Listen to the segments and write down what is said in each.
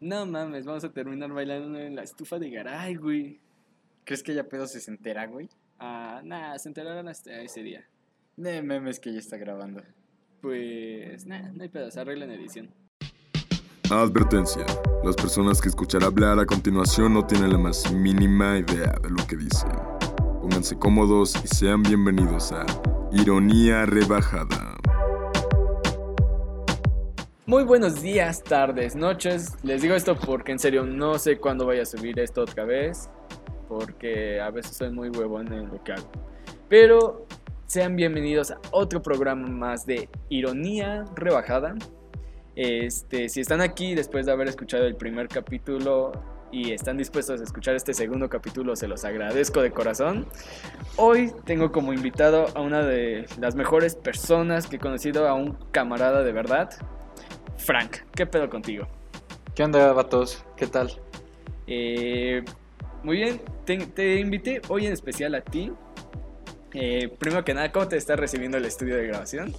No mames, vamos a terminar bailando en la estufa de Garay, güey. ¿Crees que ya pedo se entera, güey? Ah, nada, se enteraron hasta ese día. De memes que ya está grabando. Pues, nada, no hay pedo, se arregla en edición. Advertencia. Las personas que escuchar hablar a continuación no tienen la más mínima idea de lo que dicen. Pónganse cómodos y sean bienvenidos a Ironía Rebajada. Muy buenos días, tardes, noches. Les digo esto porque en serio no sé cuándo voy a subir esto otra vez. Porque a veces soy muy huevón en lo que hago. Pero sean bienvenidos a otro programa más de Ironía Rebajada. Este, si están aquí después de haber escuchado el primer capítulo y están dispuestos a escuchar este segundo capítulo, se los agradezco de corazón. Hoy tengo como invitado a una de las mejores personas que he conocido, a un camarada de verdad, Frank. ¿Qué pedo contigo? ¿Qué onda, vatos? ¿Qué tal? Eh, muy bien, te, te invité hoy en especial a ti. Eh, primero que nada, ¿cómo te está recibiendo el estudio de grabación?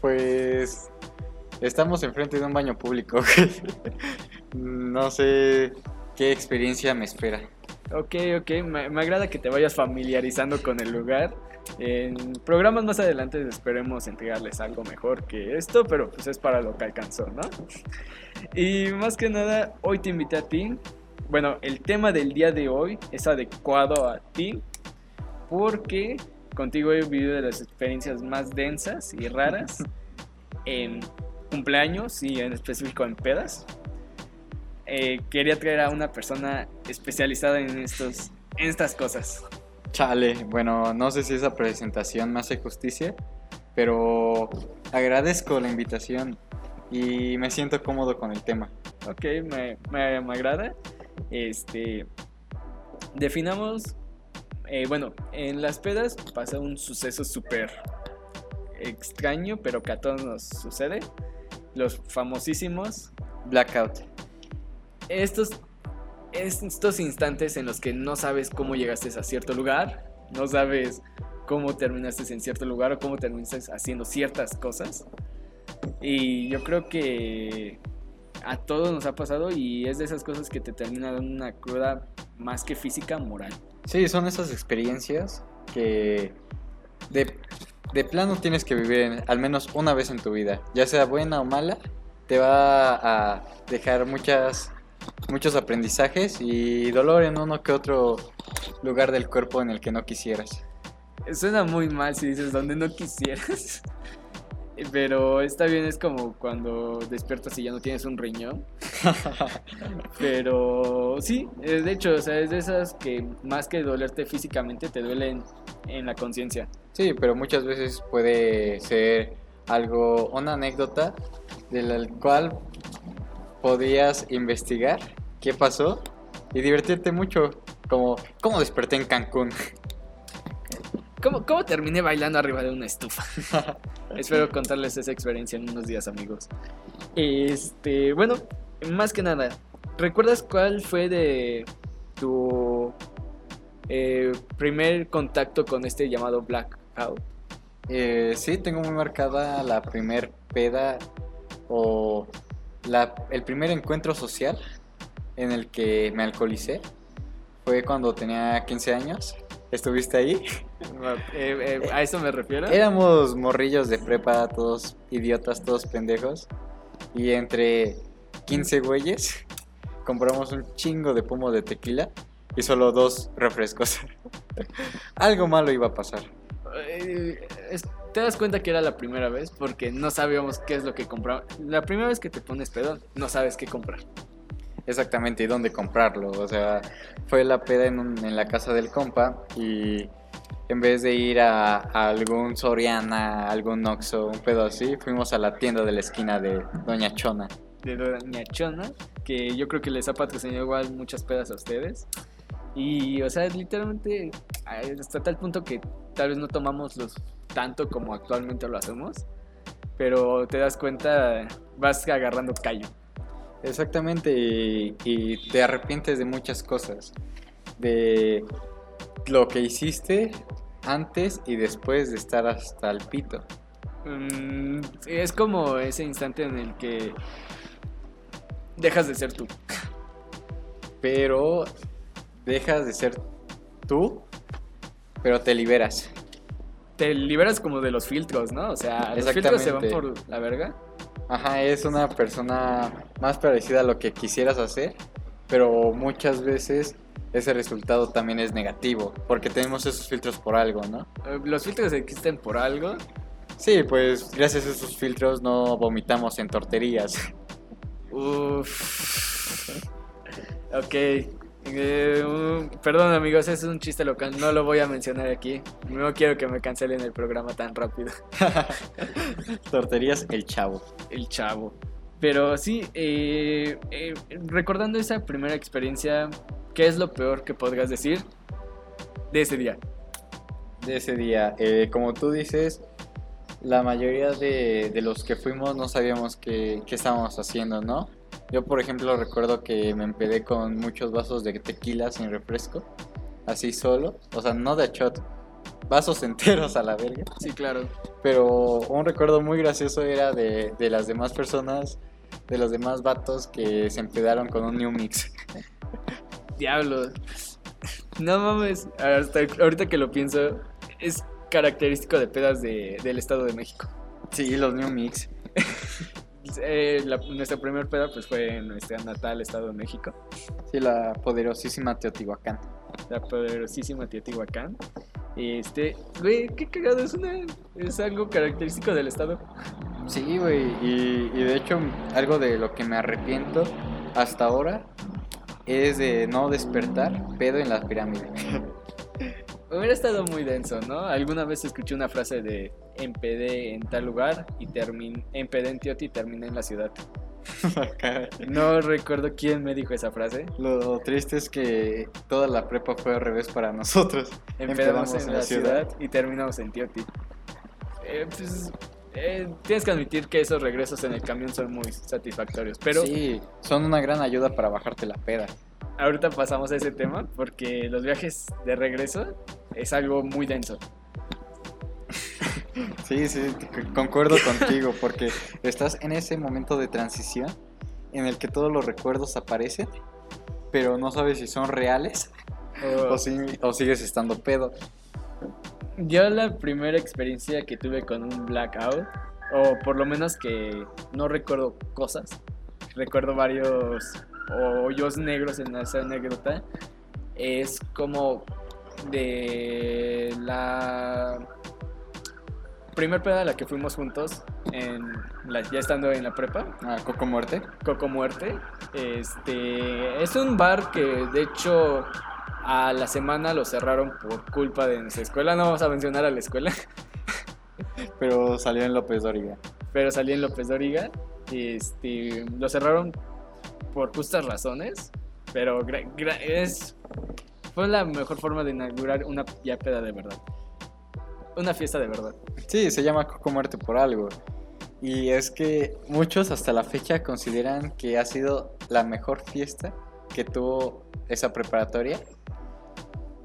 Pues estamos enfrente de un baño público. no sé qué experiencia me espera. Ok, ok, me, me agrada que te vayas familiarizando con el lugar. En programas más adelante esperemos entregarles algo mejor que esto, pero pues es para lo que alcanzó, ¿no? Y más que nada, hoy te invité a ti. Bueno, el tema del día de hoy es adecuado a ti porque contigo he vivido de las experiencias más densas y raras en cumpleaños y en específico en pedas. Eh, quería traer a una persona especializada en, estos, en estas cosas. Chale, bueno, no sé si esa presentación me hace justicia, pero agradezco la invitación y me siento cómodo con el tema. Ok, me, me, me agrada. Este, definamos, eh, bueno, en las pedas pasa un suceso súper extraño, pero que a todos nos sucede. Los famosísimos Blackout. estos, estos instantes en los que no sabes cómo llegaste a cierto lugar, no sabes cómo terminaste en cierto lugar o cómo terminaste haciendo ciertas cosas. Y yo creo que a todos nos ha pasado y es de esas cosas que te termina dando una cruda más que física, moral. Sí, son esas experiencias que de, de plano tienes que vivir al menos una vez en tu vida, ya sea buena o mala, te va a dejar muchas, muchos aprendizajes y dolor en uno que otro lugar del cuerpo en el que no quisieras. Suena muy mal si dices donde no quisieras. Pero está bien, es como cuando despiertas y ya no tienes un riñón. Pero sí, eh, de hecho, o sea, es de esas que más que dolerte físicamente te duelen en la conciencia. Sí, pero muchas veces puede ser algo, una anécdota de la cual podías investigar qué pasó y divertirte mucho, como cómo desperté en Cancún. ¿Cómo, cómo terminé bailando arriba de una estufa? Espero contarles esa experiencia en unos días, amigos. Este, bueno, más que nada, ¿recuerdas cuál fue de tu eh, primer contacto con este llamado blackout? Eh, sí, tengo muy marcada la primer peda o la- el primer encuentro social en el que me alcoholicé. Fue cuando tenía 15 años. ¿Estuviste ahí? Eh, eh, ¿A eso me refiero? Éramos morrillos de prepa, todos idiotas, todos pendejos. Y entre 15 güeyes compramos un chingo de pomo de tequila y solo dos refrescos. Algo malo iba a pasar. Eh, es- te das cuenta que era la primera vez porque no sabíamos qué es lo que compraba. La primera vez que te pones pedo, no sabes qué comprar. Exactamente, y dónde comprarlo. O sea, fue la peda en, un- en la casa del compa y en vez de ir a, a algún Soriana, algún Oxxo, un pedo así, fuimos a la tienda de la esquina de Doña Chona. de Doña Chona, que yo creo que les ha patrocinado igual muchas pedas a ustedes. Y, o sea, literalmente, eh, hasta tal punto que tal vez no tomamos los tanto como actualmente lo hacemos, pero te das cuenta, vas agarrando callo. Exactamente, y, y te arrepientes de muchas cosas. De lo que hiciste antes y después de estar hasta el pito. Mm, es como ese instante en el que dejas de ser tú. Pero dejas de ser tú, pero te liberas. Te liberas como de los filtros, ¿no? O sea, los filtros se van por la verga. Ajá, es una persona más parecida a lo que quisieras hacer, pero muchas veces ese resultado también es negativo, porque tenemos esos filtros por algo, ¿no? Eh, Los filtros existen por algo. Sí, pues gracias a esos filtros no vomitamos en torterías. Uf. Ok. Eh, un- perdón amigos, es un chiste local, no lo voy a mencionar aquí. No quiero que me cancelen el programa tan rápido. torterías, el chavo. El chavo. Pero sí, eh, eh, recordando esa primera experiencia, ¿qué es lo peor que podrías decir de ese día? de ese día. Eh, como tú dices, la mayoría de, de los que fuimos no sabíamos qué, qué estábamos haciendo, ¿no? Yo, por ejemplo, recuerdo que me empedé con muchos vasos de tequila sin refresco, así solo, o sea, no de shot, vasos enteros a la verga. Sí, claro. Pero un recuerdo muy gracioso era de, de las demás personas, de los demás vatos que se empedaron con un New Mix. Diablo. No mames, hasta ahorita que lo pienso, es característico de pedas de- del Estado de México. Sí, los New Mix. Eh, la- nuestra primera peda pues fue en nuestra natal Estado de México, Sí, la poderosísima Teotihuacán. la poderosísima Teotihuacán. Este, güey, qué cagado, es, una, es algo característico del Estado. Sí, güey, y, y de hecho algo de lo que me arrepiento hasta ahora es de no despertar pedo en la pirámide. Hubiera estado muy denso, ¿no? Alguna vez escuché una frase de empedé en tal lugar y terminé, empedé en Teoti y terminé en la ciudad. No recuerdo quién me dijo esa frase. Lo triste es que toda la prepa fue al revés para nosotros. Empezamos en la ciudad. y terminamos en Teoti. Eh, pues, eh, tienes que admitir que esos regresos en el camión son muy satisfactorios. Pero Sí, son una gran ayuda para bajarte la peda. Ahorita pasamos a ese tema porque los viajes de regreso es algo muy denso. Sí, sí, concuerdo contigo, porque estás en ese momento de transición en el que todos los recuerdos aparecen, pero no sabes si son reales O- o, si- o sigues estando pedo. Yo la primera experiencia que tuve con un blackout, o por lo menos que no recuerdo cosas, recuerdo varios hoyos negros en esa anécdota, es como de la primer peda a la que fuimos juntos, en la- ya estando en la prepa, Ah, Coco Muerte. Coco Muerte. Este es un bar que de hecho a la semana lo cerraron por culpa de nuestra escuela. No vamos a mencionar a la escuela, Pero salió en López Dóriga. pero salí en López Dóriga. Este, lo cerraron por justas razones, pero es fue la mejor forma de inaugurar una ya peda de verdad. Una fiesta de verdad. Sí, se llama Coco Muerte por algo. Y es que muchos hasta la fecha consideran que ha sido la mejor fiesta que tuvo esa preparatoria.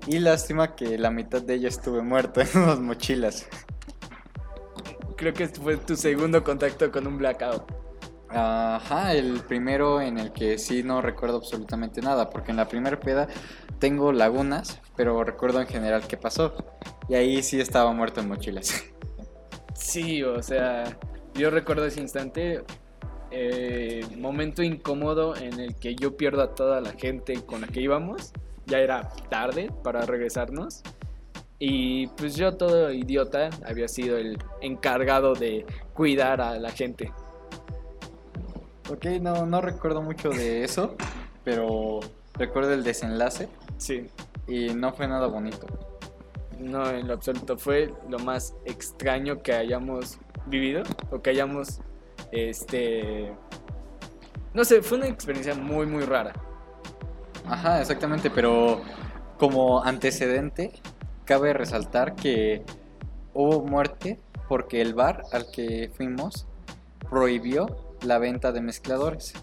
Y lástima que la mitad de ella estuve muerto en unas mochilas. Creo que fue tu segundo contacto con un blackout. Ajá, el primero en el que sí no recuerdo absolutamente nada, porque en la primera peda tengo lagunas, pero recuerdo en general qué pasó. Y ahí sí estaba muerto en mochilas. Sí, o sea, yo recuerdo ese instante, eh, momento incómodo en el que yo pierdo a toda la gente con la que íbamos. Ya era tarde para regresarnos. Y pues yo todo idiota había sido el encargado de cuidar a la gente. Ok, no, no recuerdo mucho de eso, pero recuerdo el desenlace Sí, y no fue nada bonito. no en lo absoluto. Fue lo más extraño que hayamos vivido o que hayamos, este... No sé, fue una experiencia muy, muy rara. Ajá, exactamente, pero como antecedente, cabe resaltar que hubo muerte porque el bar al que fuimos prohibió la venta de mezcladores,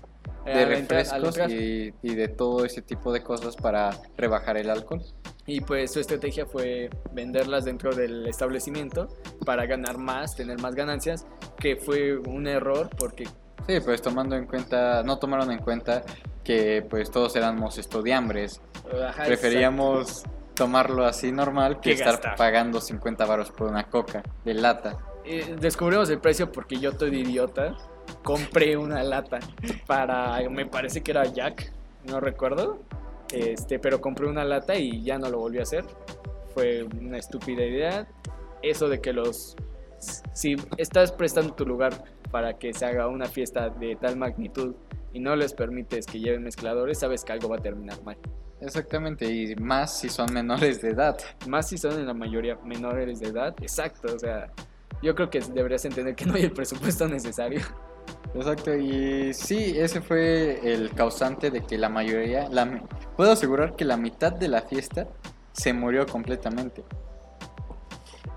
de entrar- al refrescos y, y de todo ese tipo de cosas para rebajar el alcohol. Y pues su estrategia fue venderlas dentro del establecimiento para ganar más, tener más ganancias, que fue un error porque Sí, pues tomando en cuenta, no tomaron en cuenta que pues todos éramos estudiambres. Ajá, Preferíamos tomarlo así normal que estar gastar. pagando 50 baros por una coca de lata. Eh, descubrimos el precio porque yo estoy de idiota. Compré una lata para, me parece que era Jack, no recuerdo. Este, pero compré una lata y ya no lo volví a hacer. Fue una estúpida idea. Eso de que los, si estás prestando tu lugar para que se haga una fiesta de tal magnitud y no les permites que lleven mezcladores, sabes que algo va a terminar mal. Exactamente, y más si son menores de edad. Más si son en la mayoría menores de edad. Exacto, o sea, yo creo que deberías entender que no hay el presupuesto necesario. Exacto, y sí, ese fue el causante de que la mayoría, la, puedo asegurar que la mitad de la fiesta se murió completamente.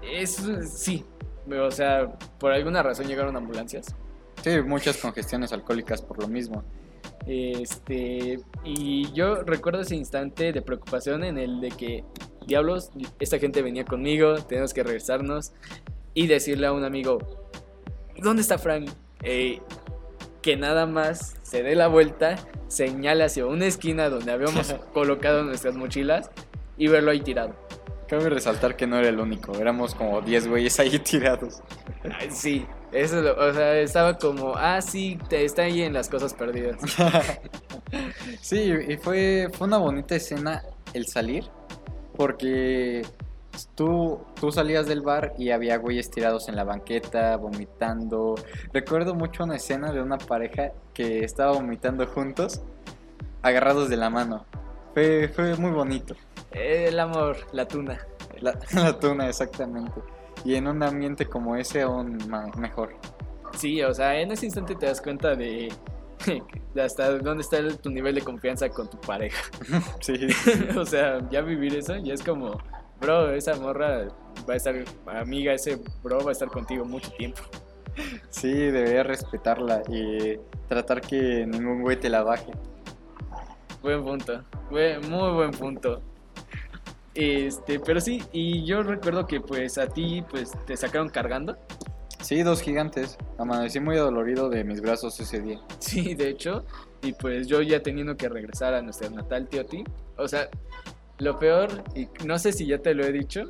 Es, sí, o sea, por alguna razón llegaron ambulancias. Sí, muchas congestiones alcohólicas por lo mismo. Este, y yo recuerdo ese instante de preocupación en el de que, diablos, esta gente venía conmigo, tenemos que regresarnos y decirle a un amigo, ¿dónde está Frank? Eh, que nada más se dé la vuelta, señale hacia una esquina donde habíamos colocado nuestras mochilas y verlo ahí tirado. Cabe resaltar que no era el único, éramos como 10 güeyes ahí tirados. Sí, eso, lo- o sea, estaba como, ah, sí, te está ahí en las cosas perdidas. Sí, y fue, fue una bonita escena el salir, porque tú, tú salías del bar y había güeyes tirados en la banqueta, vomitando. Recuerdo mucho una escena de una pareja que estaba vomitando juntos, agarrados de la mano. Fue, fue muy bonito. El amor, la tuna. La, la tuna, exactamente. Y en un ambiente como ese aún mejor. Sí, o sea, en ese instante te das cuenta de, hasta dónde está el- tu nivel de confianza con tu pareja. Sí, o sea, ya vivir eso ya es como, bro, esa morra va a estar, amiga, ese bro va a estar contigo mucho tiempo. sí, debería respetarla y tratar que ningún güey te la baje. Buen punto, muy buen punto. Este, pero sí, y yo recuerdo que pues a ti pues te sacaron cargando. Sí, dos gigantes. Amanecí muy dolorido de mis brazos ese día. Sí, de hecho, y pues yo ya teniendo que regresar a nuestra natal Teoti, o sea, lo peor, y no sé si ya te lo he dicho,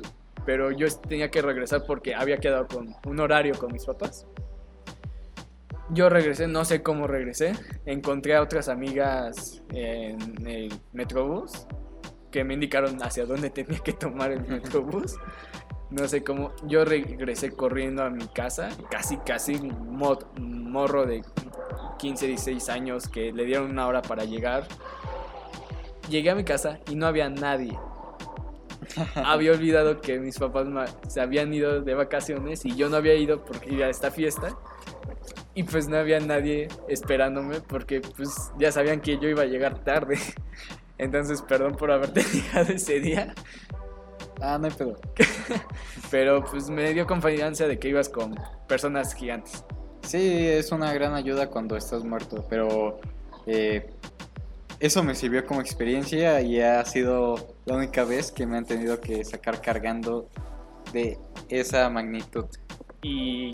pero yo tenía que regresar porque había quedado con un horario con mis papás. Yo regresé, no sé cómo regresé, encontré a otras amigas en el Metrobús que me indicaron hacia dónde tenía que tomar el Metrobús. No sé cómo, yo regresé corriendo a mi casa, casi, casi mo- morro de 15, 16 años que le dieron una hora para llegar. Llegué a mi casa y no había nadie. había olvidado que mis papás se habían ido de vacaciones y yo no había ido porque iba a esta fiesta. Y pues no había nadie esperándome porque pues ya sabían que yo iba a llegar tarde. Entonces, perdón por haberte dejado ese día. Ah, no hay pedo. Pero pues me dio confianza de que ibas con personas gigantes. Sí, es una gran ayuda cuando estás muerto, pero eh, eso me sirvió como experiencia y ha sido la única vez que me han tenido que sacar cargando de esa magnitud. Y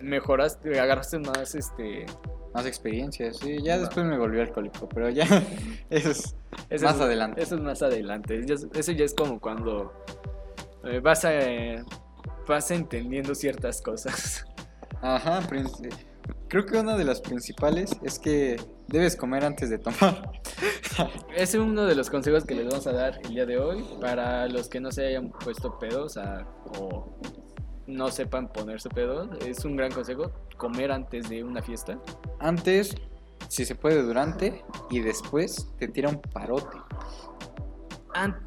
mejoraste, agarraste más este. Más experiencias, sí. Ya después me volví alcohólico, pero ya eso es Eso más es- adelante. Eso es más adelante. Eso ya es como cuando eh, vas a. eh, vas entendiendo ciertas cosas. Ajá, prin- creo que una de las principales es que debes comer antes de tomar. Es uno de los consejos que les vamos a dar el día de hoy. Para los que no se hayan puesto pedos a- o no sepan ponerse pedos, es un gran consejo comer antes de una fiesta. Antes, si se puede, durante y después te tira un parote. An-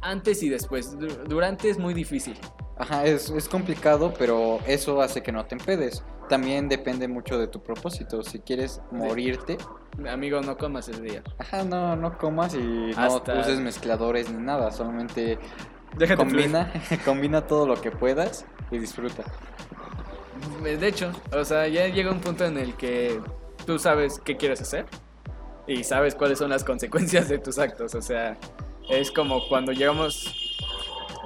antes y después. Du- Durante es muy difícil. Ajá, es, es complicado, pero eso hace que no te empedes. También depende mucho de tu propósito. Si quieres morirte, Amigo, no comas ese día. ajá, no, no comas y no Hasta- uses mezcladores ni nada. Solamente Déjate combina, combina todo lo que puedas y disfruta. De hecho, o sea, ya llega un punto en el que tú sabes qué quieres hacer y sabes cuáles son las consecuencias de tus actos. O sea, es como cuando llegamos.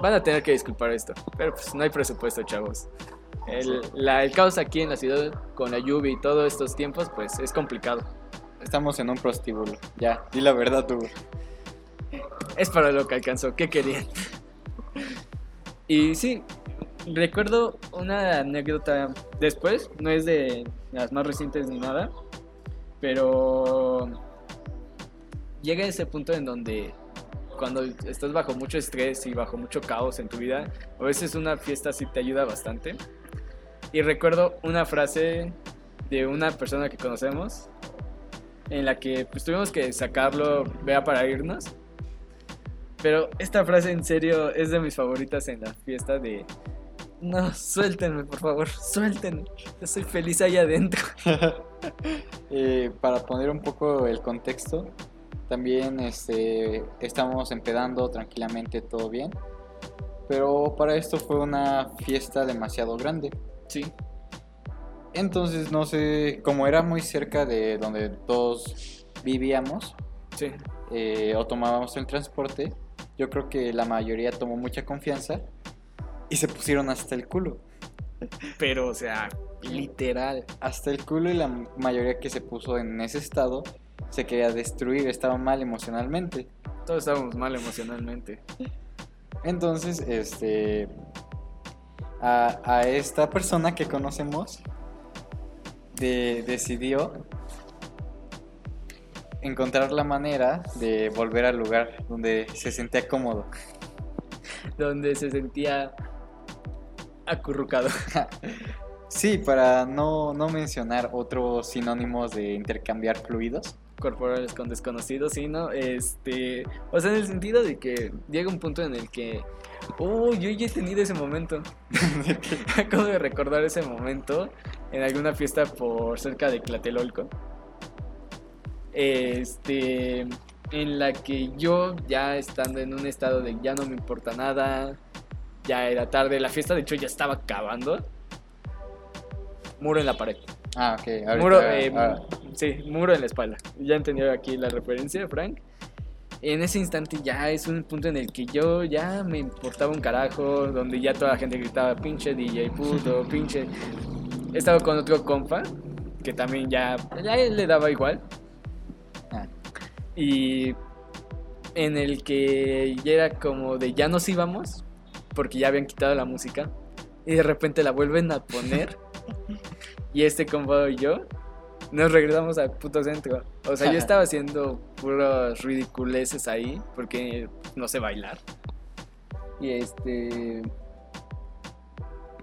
Van a tener que disculpar esto, pero pues no hay presupuesto, chavos. El, la- el caos aquí en la ciudad con la lluvia y todos estos tiempos, pues es complicado. Estamos en un prostíbulo. Ya, di la verdad, tú. Es para lo que alcanzó, ¿qué querían? y sí, recuerdo una anécdota después, no es de las más recientes ni nada, pero llega ese punto en donde cuando estás bajo mucho estrés y bajo mucho caos en tu vida, a veces una fiesta sí te ayuda bastante. Y recuerdo una frase de una persona que conocemos en la que pues tuvimos que sacarlo, vea para irnos. Pero esta frase en serio es de mis favoritas en la fiesta de... No, suéltenme, por favor, suéltenme. Yo soy feliz allá adentro. Eh, para poner un poco el contexto, también este, estamos empedando tranquilamente, todo bien. Pero para esto fue una fiesta demasiado grande. Sí, Entonces, no sé, como era muy cerca de donde todos vivíamos sí. eh, o tomábamos el transporte, yo creo que la mayoría tomó mucha confianza y se pusieron hasta el culo. Pero, o sea, literal. Hasta el culo y la mayoría que se puso en ese estado se quería destruir, estaba mal emocionalmente. Todos estábamos mal emocionalmente. Entonces, este. A, a esta persona que conocemos de- decidió encontrar la manera de volver al lugar donde se sentía cómodo. Donde se sentía acurrucado. Sí, para no, no mencionar otros sinónimos de intercambiar fluidos. Corporales con desconocidos, sí, ¿no? Este, o sea, en el sentido de que llega un punto en el que, oh, yo ya he tenido ese momento. Acabo de recordar ese momento en alguna fiesta por cerca de Tlatelolco. Este, en la que yo ya estando en un estado de ya no me importa nada, ya era tarde, la fiesta de hecho ya estaba acabando. Muro en la pared. Ah, ok. ahorita- Muro, eh, ah, sí, muro en la espalda. Ya entendió aquí la referencia, Frank. En ese instante ya es un punto en el que yo ya me importaba un carajo, donde ya toda la gente gritaba pinche DJ puto, pinche. He estado con otro compa que también ya, ya él le daba igual. ah. Y en el que ya era como de ya nos íbamos, porque ya habían quitado la música, y de repente la vuelven a poner, y este compa y yo nos regresamos al puto centro. O sea, yo estaba haciendo puros ridiculeces ahí, porque no sé bailar. Y este.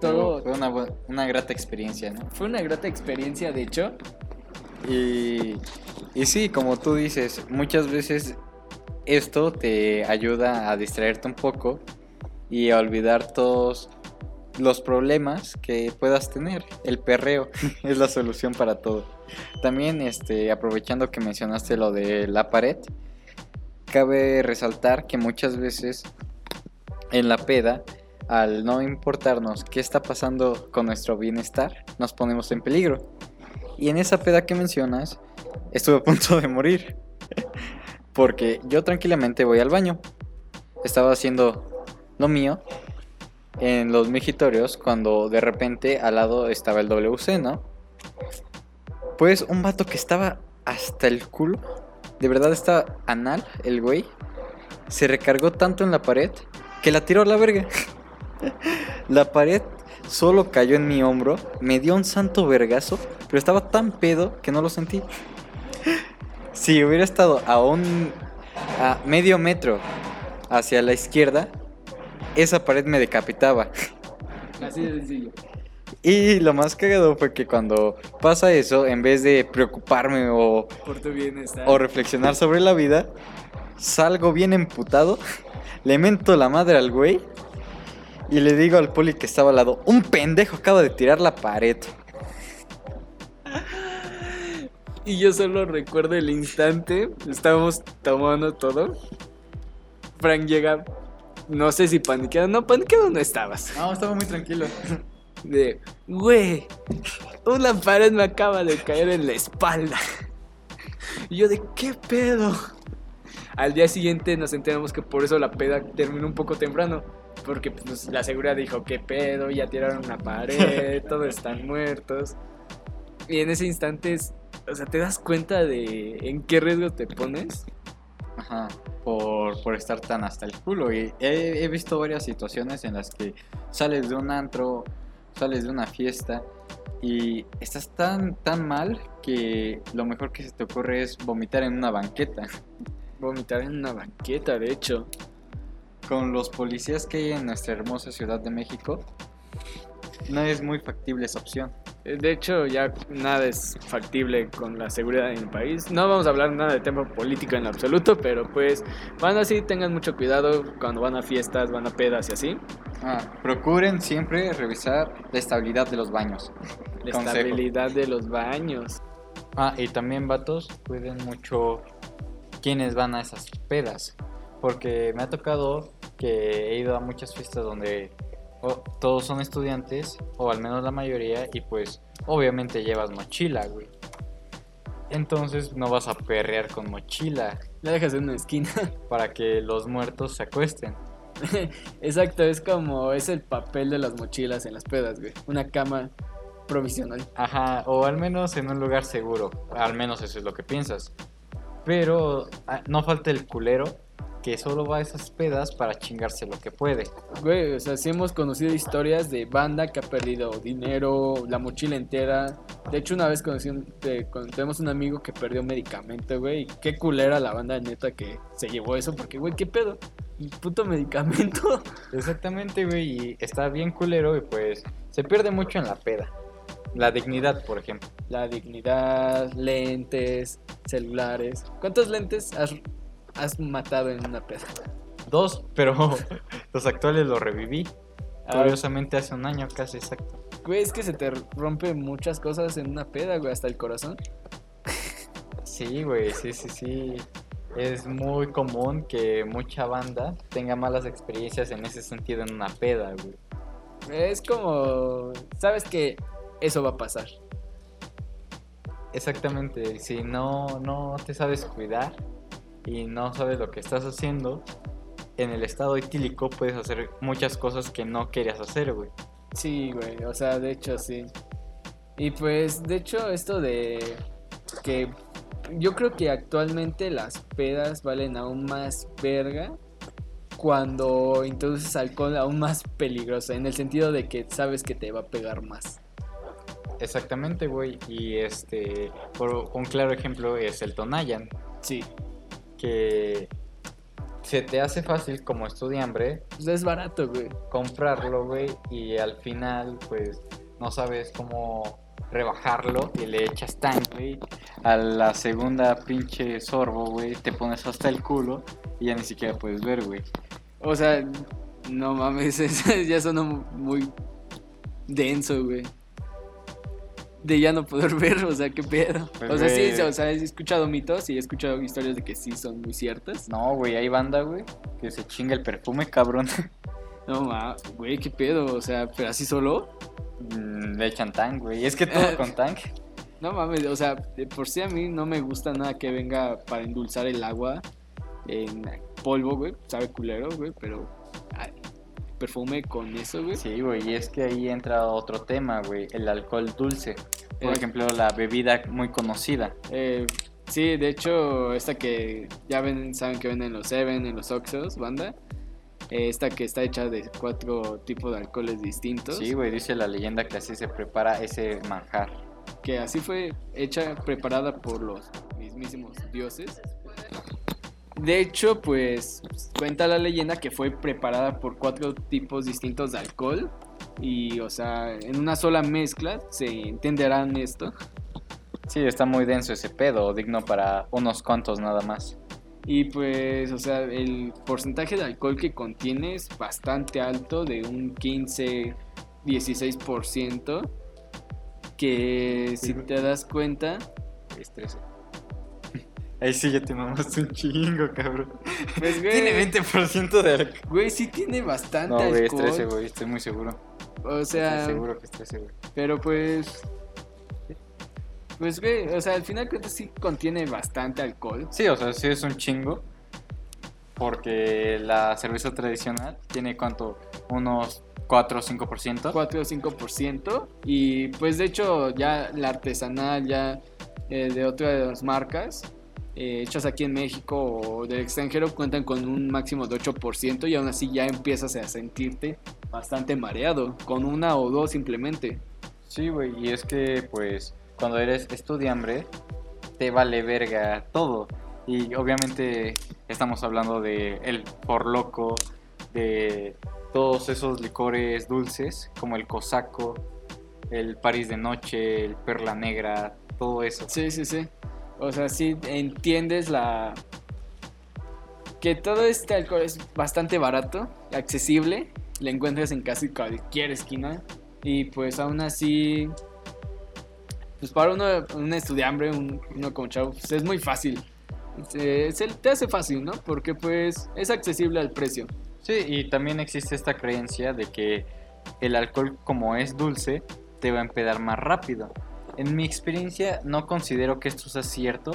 Todo. Fue una, una grata experiencia, ¿no? Fue una grata experiencia, de hecho. Y, y sí, como tú dices, muchas veces esto te ayuda a distraerte un poco y a olvidar todos los problemas que puedas tener. El perreo es la solución para todo. También, este, aprovechando que mencionaste lo de la pared, cabe resaltar que muchas veces en la peda, al no importarnos qué está pasando con nuestro bienestar, nos ponemos en peligro. Y en esa peda que mencionas, estuve a punto de morir. Porque yo tranquilamente voy al baño. Estaba haciendo lo mío en los mijitorios cuando de repente al lado estaba el WC, ¿no? Pues un vato que estaba hasta el culo, de verdad estaba anal el güey, se recargó tanto en la pared que la tiró a la verga. la pared solo cayó en mi hombro, me dio un santo vergazo, pero estaba tan pedo que no lo sentí. Si hubiera estado a un a medio metro hacia la izquierda, esa pared me decapitaba. Así de sencillo. Y lo más cagado fue que cuando pasa eso, en vez de preocuparme o, Por tu bienestar. o reflexionar sobre la vida, salgo bien emputado, le mento la madre al güey y le digo al poli que estaba al lado, un pendejo acaba de tirar la pared. Y yo solo recuerdo el instante, estábamos tomando todo. Frank llega, no sé si paniqueado, no, paniqueado no estabas. No, estaba muy tranquilo. De, güey, una pared me acaba de caer en la espalda. Y yo de, ¿qué pedo? Al día siguiente nos enteramos que por eso la peda terminó un poco temprano. porque pues, la seguridad dijo, ¿qué pedo? Ya tiraron una pared, todos están muertos. Y en ese instante, es- o sea, te das cuenta de en qué riesgo te pones. Ajá, por, por estar tan hasta el culo. Y he, he visto varias situaciones en las que sales de un antro, sales de una fiesta y estás tan, tan mal que lo mejor que se te ocurre es vomitar en una banqueta. Vomitar en una banqueta, de hecho. Con los policías que hay en nuestra hermosa Ciudad de México, no es muy factible esa opción. Eh, De hecho, ya nada es factible con la seguridad en el país. No vamos a hablar nada de tema político en absoluto, pero pues, van así, tengan mucho cuidado cuando van a fiestas, van a pedas y así. Ah, procuren siempre revisar la estabilidad de los baños. La Consejo. estabilidad de los baños. Ah, y también vatos, cuiden mucho quienes van a esas pedas. Porque me ha tocado que he ido a muchas fiestas donde todos son estudiantes, o al menos la mayoría, y pues obviamente llevas mochila, güey. Entonces no vas a perrear con mochila La dejas en una esquina. para que los muertos se acuesten. Exacto, es como, es el papel de las mochilas en las pedas, güey. Una cama provisional. Ajá, o al menos en un lugar seguro. Al menos eso es lo que piensas. Pero ah, no falta el culero que solo va a esas pedas para chingarse lo que puede. Güey, o sea, sí hemos conocido historias de banda que ha perdido dinero, la mochila entera. De hecho, una vez conocí, un- te- tenemos un amigo que perdió medicamento, güey. y Qué culera la banda neta que se llevó eso, porque, güey, qué pedo. Puto medicamento. Exactamente, güey, y está bien culero y pues se pierde mucho en la peda. La dignidad, por ejemplo. La dignidad, lentes, celulares. ¿Cuántos lentes has, has matado en una peda? Dos, pero los actuales los reviví. Ah, Curiosamente hace un año casi exacto. Güey, es que se te rompen muchas cosas en una peda, güey, hasta el corazón. Sí, güey, sí, sí, sí. Es muy común que mucha banda tenga malas experiencias en ese sentido en una peda, güey. Es como, sabes que eso va a pasar. Exactamente, si no, no te sabes cuidar y no sabes lo que estás haciendo, en el estado etílico puedes hacer muchas cosas que no querías hacer, güey. Sí, güey, o sea, de hecho sí. Y pues, de hecho, esto de que yo creo que actualmente las pedas valen aún más verga cuando introduces alcohol aún más peligroso, en el sentido de que sabes que te va a pegar más. Exactamente, güey. Y este, por un claro ejemplo es el Tonayan, Sí, que se te hace fácil como estudiambre pues es barato, güey. comprarlo, güey, y al final, pues, no sabes cómo rebajarlo y le echas tan, güey. A la segunda pinche sorbo, güey, te pones hasta el culo y ya ni siquiera puedes ver, güey. O sea, no mames, ya sonó muy denso, güey. De ya no poder ver, o sea, qué pedo. Pues, o sea, sí, o sea, he escuchado mitos y he escuchado historias de que sí son muy ciertas. No, güey, hay banda, güey, que se chinga el perfume, cabrón. No mames, güey, qué pedo, o sea, pero así solo. Mm, le echan tan, güey. Es que todo con tank. No mames, o sea, de por sí a mí no me gusta nada que venga para endulzar el agua en polvo, güey. Sabe culero, güey, pero perfume con eso, güey. Sí, güey, y es que ahí entra otro tema, güey, el alcohol dulce. Por Eh. ejemplo, la bebida muy conocida. Eh, sí, de hecho, esta que ya ven, saben que venden en los Seven, en los Oxos, banda. Eh, esta que está hecha de cuatro tipos de alcoholes distintos. Sí, güey, dice la leyenda que así se prepara ese manjar. Que así fue hecha, preparada por los mismísimos dioses. De hecho, pues cuenta la leyenda que fue preparada por cuatro tipos distintos de alcohol. Y, o sea, en una sola mezcla se entenderán esto. Sí, está muy denso ese pedo, digno para unos cuantos nada más. Y pues, o sea, el porcentaje de alcohol que contiene es bastante alto, de un 15-16%. Que si te das cuenta, Es 13. Ahí sí ya te mamaste un chingo, cabrón. pues güey, Tiene 20% de alcohol. güey, sí tiene bastante No, güey, es alcohol. 13, güey, estoy muy seguro. O sea, Estoy seguro que es 13, güey. pero pues. Pues, güey, o sea, al final creo que sí contiene bastante alcohol. Sí, o sea, sí es un chingo. Porque la cerveza tradicional tiene cuánto? unos 4 o 5%. 4 o 5%. Y pues de hecho ya la artesanal, ya eh, de otras marcas, eh, hechas aquí en México o del extranjero, cuentan con un máximo de 8% y aún así ya empiezas a sentirte bastante mareado, con una o dos simplemente. Sí, güey, y es que pues cuando eres estudiante te vale verga todo. Y obviamente estamos hablando de el por loco, de todos esos licores dulces, como el cosaco, el París de noche, el perla negra, todo eso. Sí, sí, sí. O sea, sí entiendes la... Que todo este alcohol es bastante barato, accesible, le encuentras en casi cualquier esquina y pues aún así, pues para uno, un estudiante, un- uno como chavo, pues es muy fácil. Se, se te hace fácil, ¿no? Porque pues es accesible al precio. Sí, y también existe esta creencia de que el alcohol como es dulce te va a empedar más rápido. En mi experiencia no considero que esto sea cierto,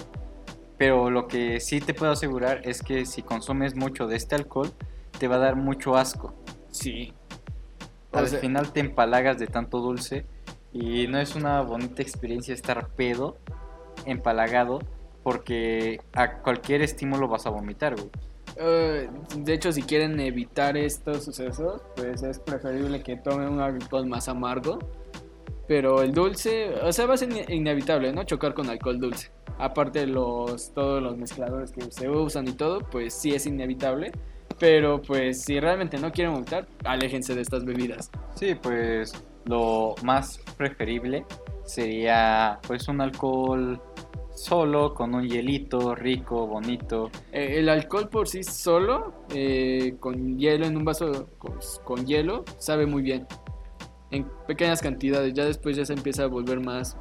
pero lo que sí te puedo asegurar es que si consumes mucho de este alcohol te va a dar mucho asco. Sí. Al sea- final te empalagas de tanto dulce y no es una bonita experiencia estar pedo, empalagado, porque a cualquier estímulo vas a vomitar, güey. Eh, de hecho, si quieren evitar estos sucesos, pues es preferible que tomen un alcohol más amargo. Pero el dulce, o sea, va a ser ine- inevitable, ¿no? Chocar con alcohol dulce. Aparte de los, todos los mezcladores que se usan y todo, pues sí es inevitable. Pero pues si realmente no quieren vomitar, aléjense de estas bebidas. Sí, pues lo más preferible sería pues un alcohol solo con un hielito rico, bonito. Eh, el alcohol por sí solo, eh, con hielo en un vaso con, con hielo, sabe muy bien. En pequeñas cantidades, ya después ya se empieza a volver más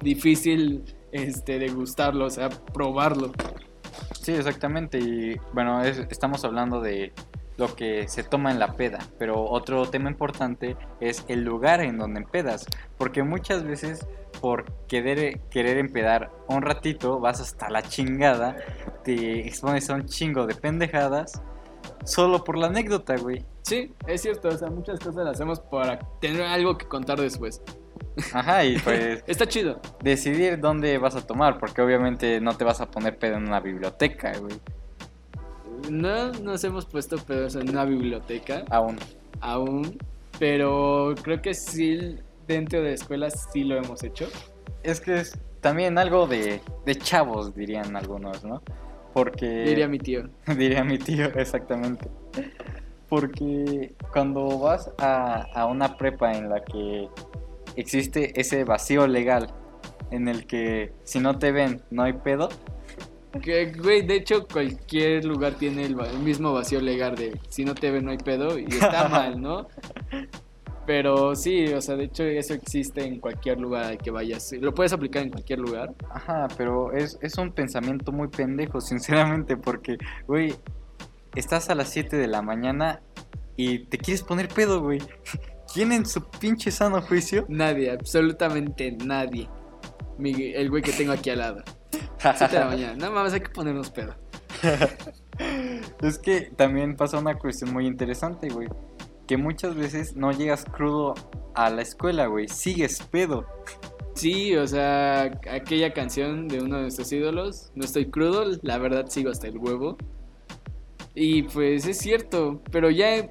difícil este, degustarlo, o sea, probarlo. Sí, exactamente. Y bueno, es- estamos hablando de lo que se toma en la peda. Pero otro tema importante es el lugar en donde empedas. Porque muchas veces por querer, querer empedar un ratito vas hasta la chingada, te expones a un chingo de pendejadas solo por la anécdota, güey. Sí, es cierto, o sea, muchas cosas las hacemos para tener algo que contar después. Ajá, y pues Está chido. decidir dónde vas a tomar, porque obviamente no te vas a poner pedo en una biblioteca, güey. No nos hemos puesto pedos en una biblioteca Aún. aún, pero creo que sí, dentro de escuelas sí lo hemos hecho. Es que es también algo de, de chavos, dirían algunos, ¿no? Porque... Diría mi tío. diría mi tío, exactamente. Porque cuando vas a, a una prepa en la que existe ese vacío legal, en el que si no te ven no hay pedo, Que, güey, de hecho, cualquier lugar tiene el, el mismo vacío legal de si no te ven, no hay pedo, y está mal, ¿no? Pero sí, o sea, de hecho, eso existe en cualquier lugar al que vayas. Lo puedes aplicar en cualquier lugar. Ajá, pero es, es un pensamiento muy pendejo, sinceramente, porque, güey, estás a las 7 de la mañana y te quieres poner pedo, güey. ¿Quién en su pinche sano juicio? Nadie, absolutamente nadie. Mi- el güey que tengo aquí al lado. 7 de la mañana. No mames, hay que ponernos pedo. Es que también pasa una cuestión muy interesante, güey. Que muchas veces no llegas crudo a la escuela, güey. Sigues pedo. Sí, o sea, aquella canción de uno de nuestros ídolos, No estoy crudo, la verdad sigo hasta el huevo. Y pues es cierto, pero ya eh,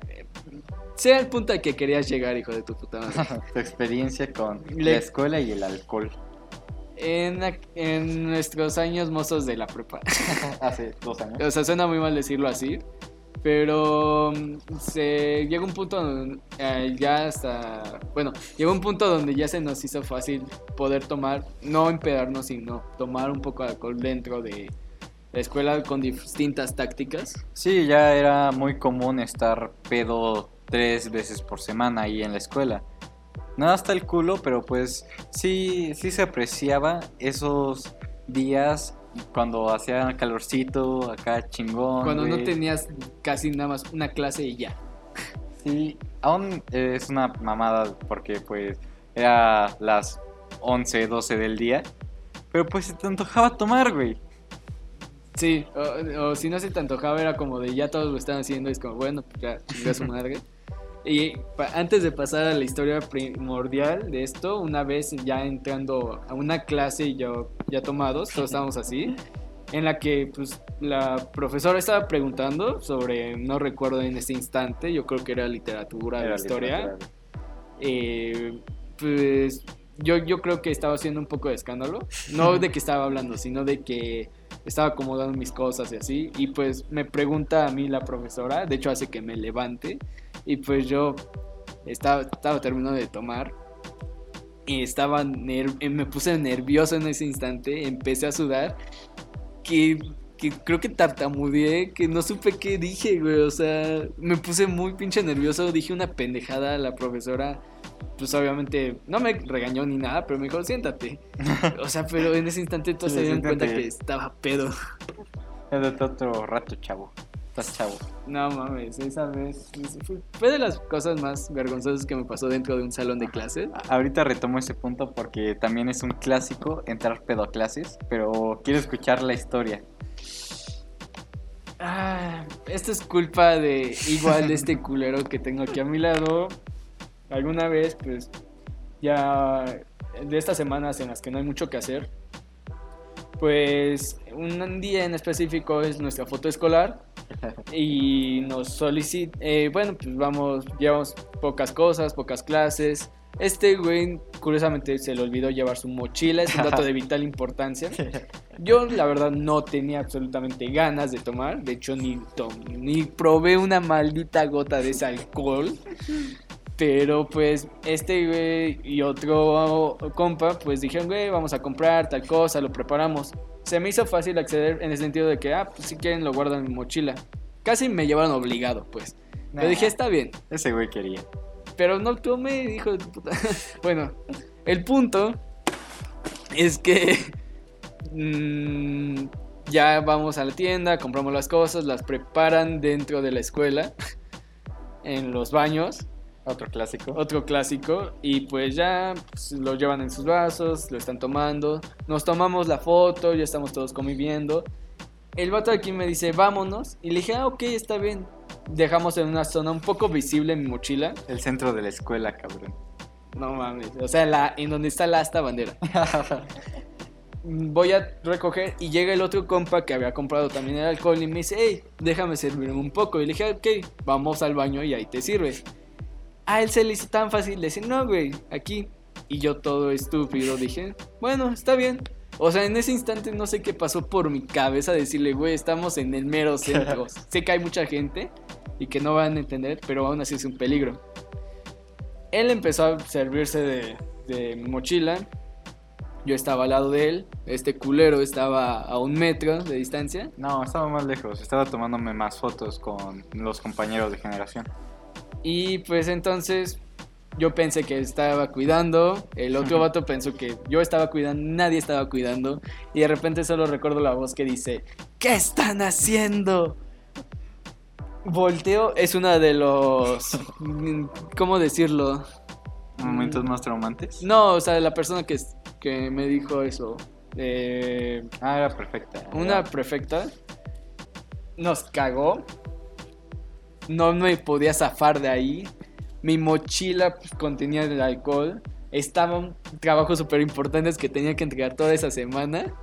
sea el punto al que querías llegar, hijo de tu puta madre. tu experiencia con Le- la escuela y el alcohol. En, en nuestros años mozos de la prepa. Hace dos años. O sea, suena muy mal decirlo así. Pero mm, se llega un punto donde eh, ya hasta. Bueno, llegó un punto donde ya se nos hizo fácil poder tomar, no empedarnos, sino tomar un poco de alcohol dentro de la escuela con distintas tácticas. Sí, ya era muy común estar pedo tres veces por semana ahí en la escuela. No hasta el culo, pero pues sí, sí se apreciaba esos días cuando hacía calorcito, acá chingón. Cuando no tenías casi nada más una clase y ya. Sí, aún es una mamada porque pues era las 11, 12 del día. Pero pues se te antojaba tomar, güey. Sí, o, o si no se te antojaba, era como de ya todos lo están haciendo, y es como, bueno, pues ya chinga su madre. Y antes de pasar a la historia primordial de esto, una vez ya entrando a una clase y yo ya tomados, todos estábamos así, en la que pues la profesora estaba preguntando sobre, no recuerdo en este instante, yo creo que era literatura, Era historia. literatura. Eh, pues yo, yo creo que estaba haciendo un poco de escándalo. No de que estaba hablando, sino de que estaba acomodando mis cosas y así. Y pues me pregunta a mí la profesora, de hecho hace que me levante. Y pues yo estaba, estaba terminando de tomar. Y estaba eh, me puse nervioso en ese instante, empecé a sudar. Que, que creo que tartamudeé, que no supe qué dije, güey. O sea, me puse muy pinche nervioso, dije una pendejada a la profesora pues obviamente no me regañó ni nada, pero me dijo, siéntate. O sea, pero en ese instante todos se dieron cuenta que estaba pedo. Quédate otro rato, chavo. Estás chavo. No mames, esa vez fue- de las cosas más vergonzosas que me pasó dentro de un salón de clases. Ahorita retomo ese punto porque también es un clásico entrar pedo a clases, pero quiero escuchar la historia. Ah, esto es culpa de igual de este culero que tengo aquí a mi lado. Alguna vez, pues, ya de estas semanas en las que no hay mucho que hacer, pues un día en específico es nuestra foto escolar y nos solicita, bueno, pues vamos, llevamos pocas cosas, pocas clases. Este güey, curiosamente, se le olvidó llevar su mochila, es un dato de vital importancia. Yo, la verdad, no tenía absolutamente ganas de tomar. De hecho, ni, tom- ni probé una maldita gota de ese alcohol. Pero, pues, este güey y otro compa, pues dijeron, güey, vamos a comprar tal cosa, lo preparamos. Se me hizo fácil acceder en el sentido de que, ah, pues si quieren, lo guardan en mi mochila. Casi me llevaron obligado, pues. Pero Nah. dije, está bien. Ese güey quería. Pero no tomé, hijo de puta. bueno, el punto es que mm, ya vamos a la tienda, compramos las cosas, las preparan dentro de la escuela, en los baños, Otro clásico. otro clásico, y pues ya pues, lo llevan en sus vasos, lo están tomando, nos tomamos la foto, ya estamos todos conviviendo. El vato aquí me dice, vámonos, y le dije, ah, ok, está bien. Dejamos en una zona un poco visible mi mochila. El centro de la escuela, cabrón. No mames, o sea, la, en donde está la asta bandera. Voy a recoger y llega el otro compa que había comprado también el alcohol y me dice, hey, déjame servirme un poco. Y le dije, ok, vamos al baño y ahí te sirves. A él se le hizo tan fácil decir, no, güey, aquí. Y yo todo estúpido dije, bueno, está bien. O sea, en ese instante no sé qué pasó por mi cabeza decirle, güey, estamos en el mero centro. sé que hay mucha gente y que no van a entender, pero aún así es un peligro. Él empezó a servirse de, de mi mochila. Yo estaba al lado de él. Este culero estaba a un metro de distancia. No, estaba más lejos. Estaba tomándome más fotos con los compañeros de generación. Y pues entonces yo pensé que estaba cuidando. El otro vato pensó que yo estaba cuidando. Nadie estaba cuidando. Y de repente solo recuerdo la voz que dice: ¿Qué están haciendo? Volteo es una de los. ¿Cómo decirlo? Momentos más traumantes. No, o sea, la persona que, que me dijo eso. eh, Ah, era perfecta. una prefecta nos cagó. No me podía zafar de ahí. Mi mochila pues, contenía el alcohol. Estaban trabajos súper importantes que tenía que entregar toda esa semana.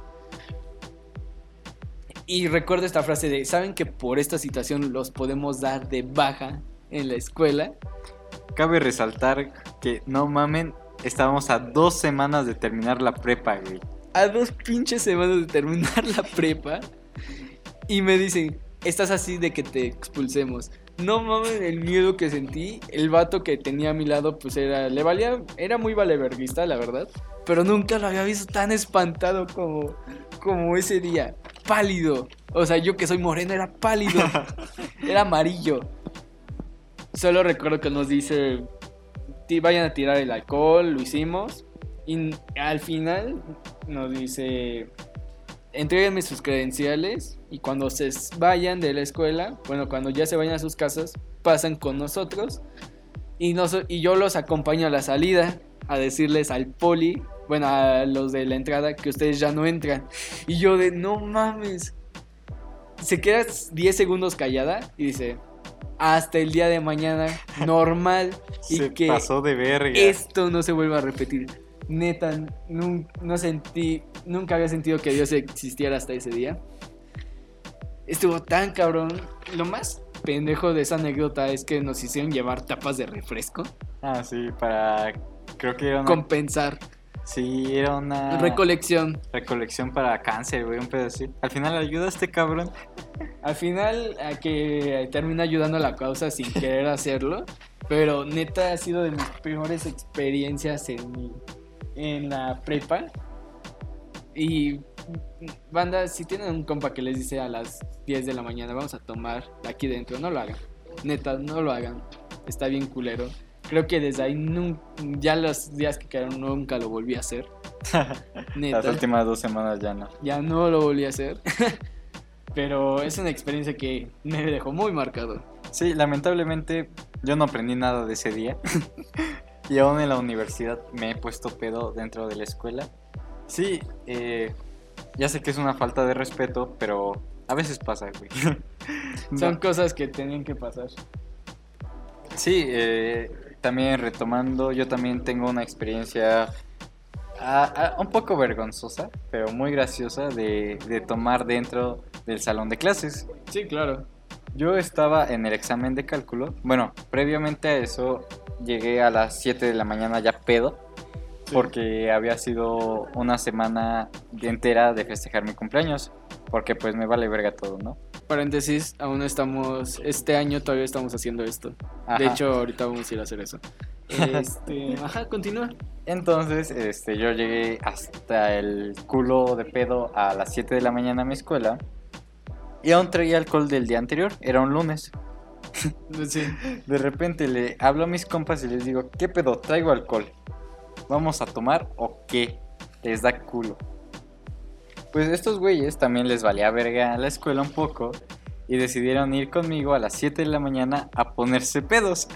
Y recuerdo esta frase de, ¿saben que por esta situación los podemos dar de baja en la escuela? Cabe resaltar que, no mamen, estábamos a dos semanas de terminar la prepa, güey. a dos pinches semanas de terminar la prepa y me dicen, estás así de que te expulsemos. No mames, el miedo que sentí. El vato que tenía a mi lado, pues era, le valía, era muy valeverguista, la verdad. Pero nunca lo había visto tan espantado como, como ese día. Pálido. O sea, yo que soy moreno era pálido. Era amarillo. Solo recuerdo que nos dice, "Ti- vayan a tirar el alcohol, lo hicimos. Y al final nos dice, entréguenme sus credenciales y cuando se vayan de la escuela, bueno, cuando ya se vayan a sus casas, pasan con nosotros y, nos- y yo los acompaño a la salida a decirles al poli, bueno, a los de la entrada que ustedes ya no entran. Y yo de, no mames. Se queda 10 segundos callada y dice, hasta el día de mañana normal y Se que pasó de verga. esto no se vuelva a repetir. Neta, no sentí, nunca había sentido que Dios existiera hasta ese día. Estuvo tan cabrón. Lo más pendejo de esa anécdota es que nos hicieron llevar tapas de refresco. Ah, sí, para. Creo que era una. Compensar. Sí, era una. Recolección. recolección para cáncer, güey, un así. Al final ayuda a este cabrón. Al final, a que termina ayudando a la causa sin querer hacerlo. Pero neta ha sido de mis peores experiencias en, mi- en la prepa. Y banda, si tienen un compa que les dice a las 10 de la mañana vamos a tomar aquí dentro, no lo hagan. Neta, no lo hagan. Está bien culero. Creo que desde ahí ya los días que quedaron nunca lo volví a hacer. Neta. Las últimas dos semanas ya no. Ya no lo volví a hacer. Pero es una experiencia que me dejó muy marcado. Sí, lamentablemente yo no aprendí nada de ese día. y aún en la universidad me he puesto pedo dentro de la escuela. Sí, eh, ya sé que es una falta de respeto, pero a veces pasa, güey. Son No. cosas que tenían que pasar. Sí, eh, también retomando, yo también tengo una experiencia ah, ah, un poco vergonzosa, pero muy graciosa de, de tomar dentro del salón de clases. Sí, claro. Yo estaba en el examen de cálculo. Bueno, previamente a eso llegué a las 7 de la mañana ya pedo. Sí. Porque había sido una semana entera de festejar mi cumpleaños. Porque pues me vale verga todo, ¿no? Paréntesis, aún estamos. Este año todavía estamos haciendo esto. De hecho, ahorita vamos a ir a hacer eso. Este, ajá, continúa. Entonces, este, yo llegué hasta el culo de pedo a las 7 de la mañana a mi escuela. Y aún traía alcohol del día anterior. Era un lunes. Sí. De repente le hablo a mis compas y les digo, ¿qué pedo? Traigo alcohol. ¿Vamos a tomar o qué? Les da culo. Pues estos güeyes también les valía verga a la escuela un poco y decidieron ir conmigo a las 7 de la mañana a ponerse pedos.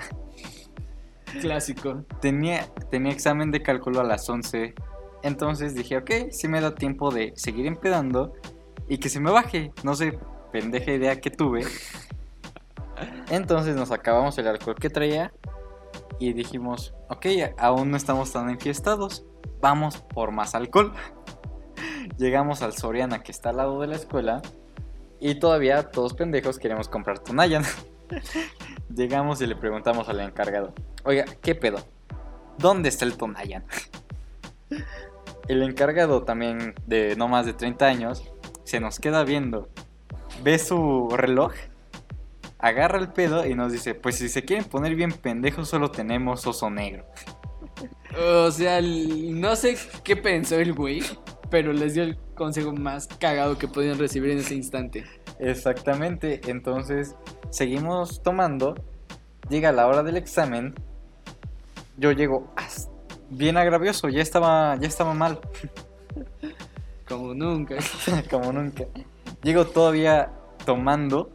Clásico. Tenía, tenía examen de cálculo a las 11. Entonces dije, ok, si me da tiempo de seguir empedando y que se me baje. No sé, pendeja idea que tuve. Entonces nos acabamos el alcohol que traía y dijimos, ok, aún no estamos tan enfiestados. Vamos por más alcohol. Llegamos al Soriana que está al lado de la escuela y todavía todos pendejos queremos comprar Tonayan. Llegamos y le preguntamos al encargado, oiga, ¿qué pedo? ¿Dónde está el Tonayan? El encargado también de no más de 30 años se nos queda viendo, ve su reloj, agarra el pedo y nos dice, pues si se quieren poner bien pendejos solo tenemos oso negro. O sea, no sé qué pensó el güey, pero les dio el consejo más cagado que podían recibir en ese instante. Exactamente, entonces seguimos tomando, llega la hora del examen, yo llego bien agravioso, ya estaba, ya estaba mal, Como nunca. como nunca. Llego todavía tomando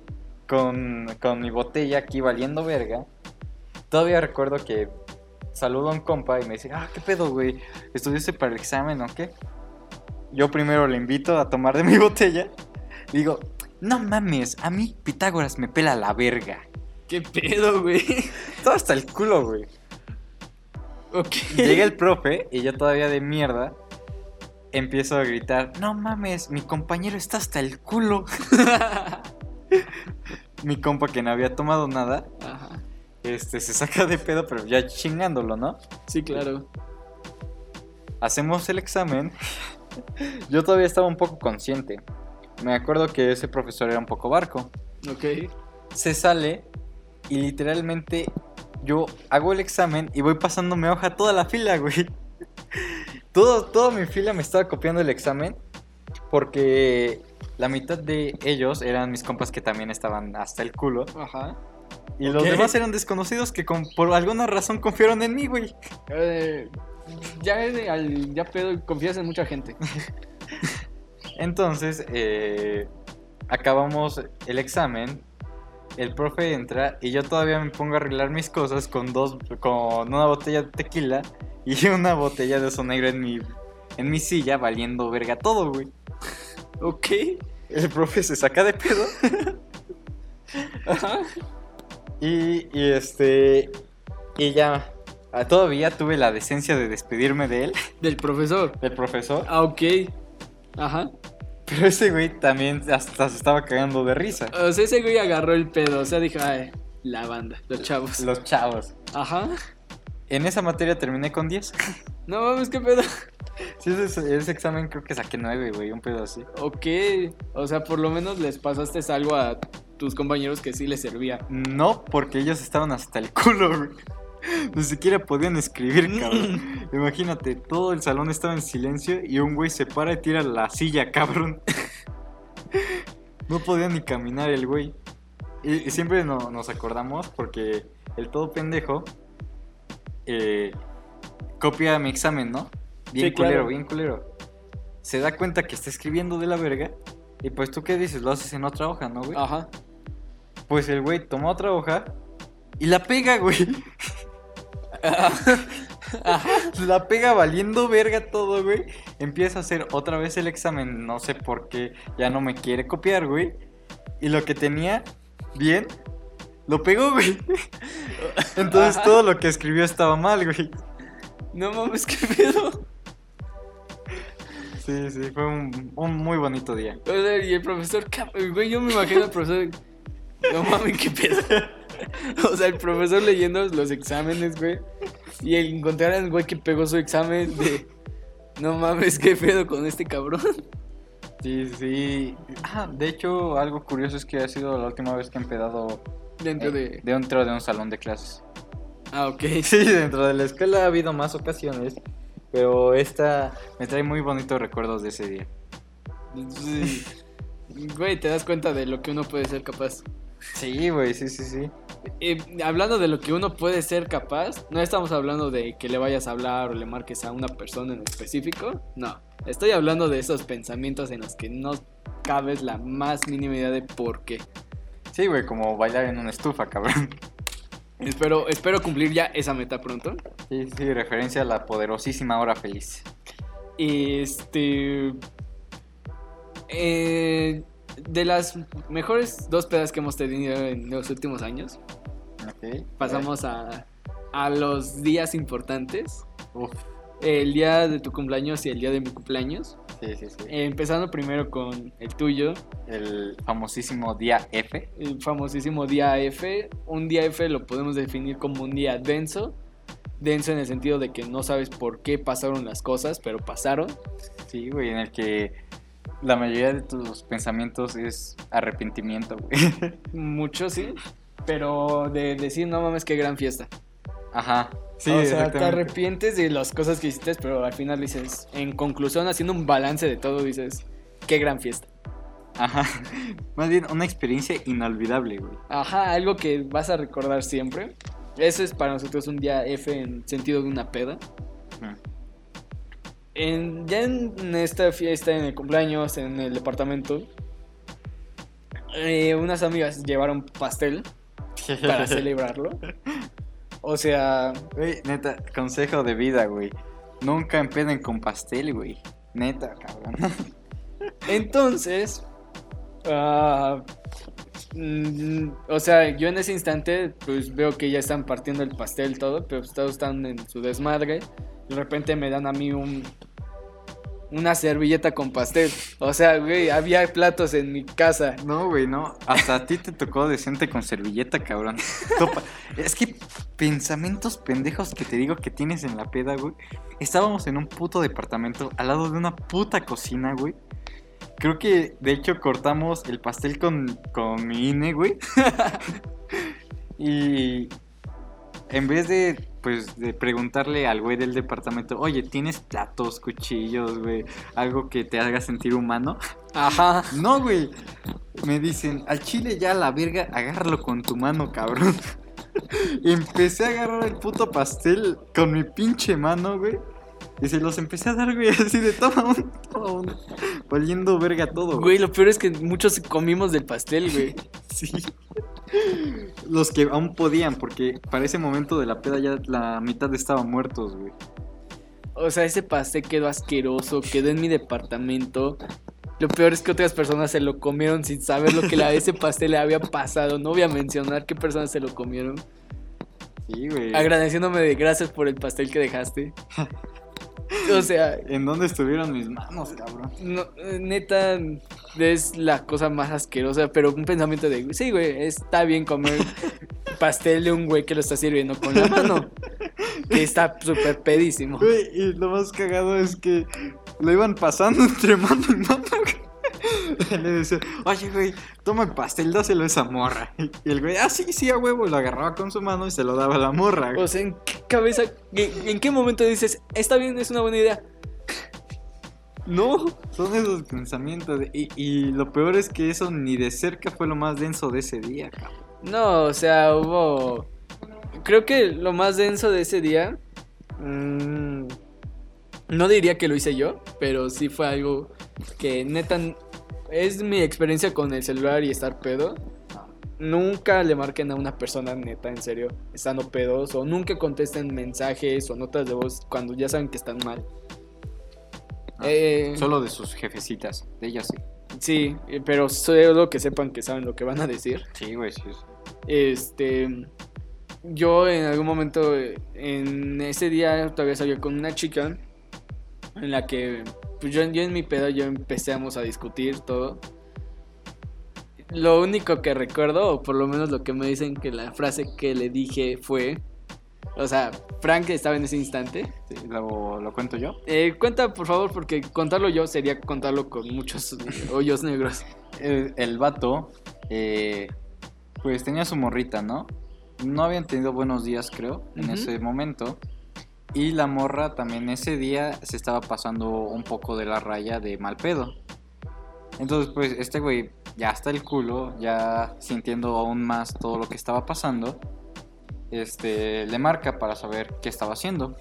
con, con mi botella aquí valiendo verga. Todavía recuerdo que saludo a un compa y me dice, ah, ¿qué pedo, güey? ¿Estudiaste para el examen o qué? Yo primero le invito a tomar de mi botella. Digo, no mames, a mí Pitágoras me pela la verga. ¿Qué pedo, güey? Todo hasta el culo, güey. Ok. Llega el profe y yo todavía de mierda empiezo a gritar, no mames, mi compañero está hasta el culo. mi compa que no había tomado nada, Ajá. este se saca de pedo, pero ya chingándolo, ¿no? Sí, claro. Hacemos el examen. Yo todavía estaba un poco consciente. Me acuerdo que ese profesor era un poco barco. Ok. Se sale y literalmente yo hago el examen y voy pasándome hoja toda la fila, güey. Todo, toda mi fila me estaba copiando el examen porque la mitad de ellos eran mis compas que también estaban hasta el culo Ajá. y los demás eran desconocidos que con- por alguna razón confiaron en mí, güey. Eh, ya, de- al- ya pedo, confías en mucha gente. Entonces, eh, acabamos el examen. El profe entra y yo todavía me pongo a arreglar mis cosas con dos, con una botella de tequila y una botella de oso negro en mi, en mi silla, valiendo verga todo, güey. Ok. El profe se saca de pedo Ajá. Y, y este. Y ya. ah, Todavía tuve la decencia de despedirme de él, Del profesor. del profesor. Ah, ok. Ajá. Pero ese güey también hasta se estaba cagando de risa. O sea, ese güey agarró el pedo. O sea, dijo, ay, la banda, los chavos. Los chavos. Ajá. En esa materia terminé con 10. No mames, qué pedo. Sí, ese, ese examen creo que saqué 9, güey, un pedo así. Ok. O sea, por lo menos les pasaste algo a tus compañeros que sí les servía. No, porque ellos estaban hasta el culo, güey. Ni siquiera podían escribir, cabrón. Imagínate, todo el salón estaba en silencio y un güey se para y tira la silla, cabrón. No podía ni caminar el güey. Y, y siempre no- nos acordamos porque el todo pendejo eh, copia mi examen, ¿no? Bien Sí, claro. culero, bien culero. Se da cuenta que está escribiendo de la verga. Y pues tú qué dices, lo haces en otra hoja, ¿no, güey? Ajá. Pues el güey toma otra hoja y la pega, güey. la pega valiendo verga todo, güey. Empieza a hacer otra vez el examen, no sé por qué, ya no me quiere copiar, güey. Y lo que tenía bien, lo pegó, güey. Entonces Ajá. todo lo que escribió estaba mal, güey. No mames, qué pedo. Sí, sí, fue un, un muy bonito día. O sea, y el profesor, güey, yo me imagino al profesor. No mames, qué pedo. O sea, el profesor leyendo los exámenes, güey. Y el encontrar al güey que pegó su examen de. No mames, qué pedo con este cabrón. Sí, sí. Ah, de hecho, algo curioso es que ha sido la última vez que he empedado Dentro eh, de. dentro de un salón de clases. Ah, ok. Sí, dentro de la escuela ha habido más ocasiones, pero esta me trae muy bonitos recuerdos de ese día. Sí. Güey, te das cuenta de lo que uno puede ser capaz. Sí, güey, sí, sí, sí. Eh, hablando de lo que uno puede ser capaz, no estamos hablando de que le vayas a hablar o le marques a una persona en específico. No, estoy hablando de esos pensamientos en los que no cabes la más mínima idea de por qué. Sí, güey, como bailar en una estufa, cabrón. Espero, espero cumplir ya esa meta pronto. Sí, sí, referencia a la poderosísima hora feliz. Este. eh, de las mejores dos pedas que hemos tenido en los últimos años, Ok. pasamos a, a los días importantes. Uf, El día de tu cumpleaños y el día de mi cumpleaños. sí, sí, sí. Eh, empezando primero con el tuyo, El famosísimo día F. el famosísimo día F. Un día F lo podemos definir como un día denso. Denso en el sentido de que no sabes por qué pasaron las cosas, pero pasaron. Sí, güey, en el que la mayoría de tus pensamientos es arrepentimiento, güey. Mucho, sí. Pero de decir, no mames, qué gran fiesta. Ajá. Sí, o sea, te arrepientes de las cosas que hiciste, pero al final dices, en conclusión, haciendo un balance de todo, dices, qué gran fiesta. Ajá. Más bien una experiencia inolvidable, güey. Ajá, algo que vas a recordar siempre. Eso es para nosotros un día F en sentido de una peda. Ujú. En, ya en esta fiesta, en el cumpleaños, en el departamento, eh, unas amigas llevaron pastel para celebrarlo. O sea, Güey, neta, consejo de vida, güey. Nunca empeden con pastel, güey. Neta, cabrón. entonces, mm, o sea, yo en ese instante, pues veo que ya están partiendo el pastel todo, pero pues, todos están en su desmadre. De repente me dan a mí un una servilleta con pastel. O sea, güey, había platos en mi casa. No, güey, no. Hasta a ti te tocó decente con servilleta, cabrón. Es que pensamientos pendejos que te digo que tienes en la peda, güey. Estábamos en un puto departamento al lado de una puta cocina, güey. Creo que de hecho cortamos el pastel con, con mi INE, güey. y en vez de, pues, de preguntarle al güey del departamento, oye, ¿tienes platos, cuchillos, güey? Algo que te haga sentir humano. Ajá. No, güey. Me dicen, al chile ya la verga, agárralo con tu mano, cabrón. Y empecé a agarrar el puto pastel con mi pinche mano, güey. Y se los empecé a dar, güey, así de toma uno, toma. Valiendo verga todo, güey. Güey, lo peor es que muchos comimos del pastel, güey. Sí. Los que aún podían, porque para ese momento de la peda ya la mitad estaban muertos, güey. O sea, ese pastel quedó asqueroso, quedó en mi departamento. Lo peor es que otras personas se lo comieron sin saber lo que a ese pastel le había pasado. No voy a mencionar qué personas se lo comieron. Sí, güey. Agradeciéndome de gracias por el pastel que dejaste. O sea, ¿En dónde estuvieron mis manos, cabrón? no, neta, es la cosa más asquerosa, pero un pensamiento de, sí, güey, está bien comer pastel de un güey que lo está sirviendo con la mano. Que está súper pedísimo. Güey, y lo más cagado es que lo iban pasando entre mano y mano. Le decía, oye, güey, toma el pastel, dáselo a esa morra. Y el güey, ah, sí, sí, a huevo, lo agarraba con su mano y se lo daba a la morra. güey. O sea, ¿en qué cabeza, en qué momento dices, está bien, es una buena idea? No. Son esos pensamientos. de- y, y lo peor es que eso ni de cerca fue lo más denso de ese día, cabrón. No, o sea, hubo. Creo que lo más denso de ese día. mm, no diría que lo hice yo, pero sí fue algo que neta. Es mi experiencia con el celular y estar pedo. Nunca le marquen a una persona neta, en serio, estando pedos. O nunca contesten mensajes o notas de voz cuando ya saben que están mal. Ah, Eh, Solo de sus jefecitas, de ellas sí. Sí, eh, pero solo que sepan que saben lo que van a decir. Sí, güey, sí. Este. Yo en algún momento, eh, en ese día, todavía salía con una chica. En la que, pues yo, yo en mi pedo, yo empezamos a discutir todo. Lo único que recuerdo, o por lo menos lo que me dicen que la frase que le dije fue. O sea, Frank estaba en ese instante. Sí, ¿Lo, lo cuento yo? Eh, cuenta, por favor, porque contarlo yo sería contarlo con muchos hoyos negros. El, el vato, eh, pues tenía su morrita, ¿no? No habían tenido buenos días, creo, en ese momento. Y la morra también ese día se estaba pasando un poco de la raya de mal pedo. Entonces, pues, este güey ya está el culo, ya sintiendo aún más todo lo que estaba pasando. Este, le marca para saber qué estaba haciendo.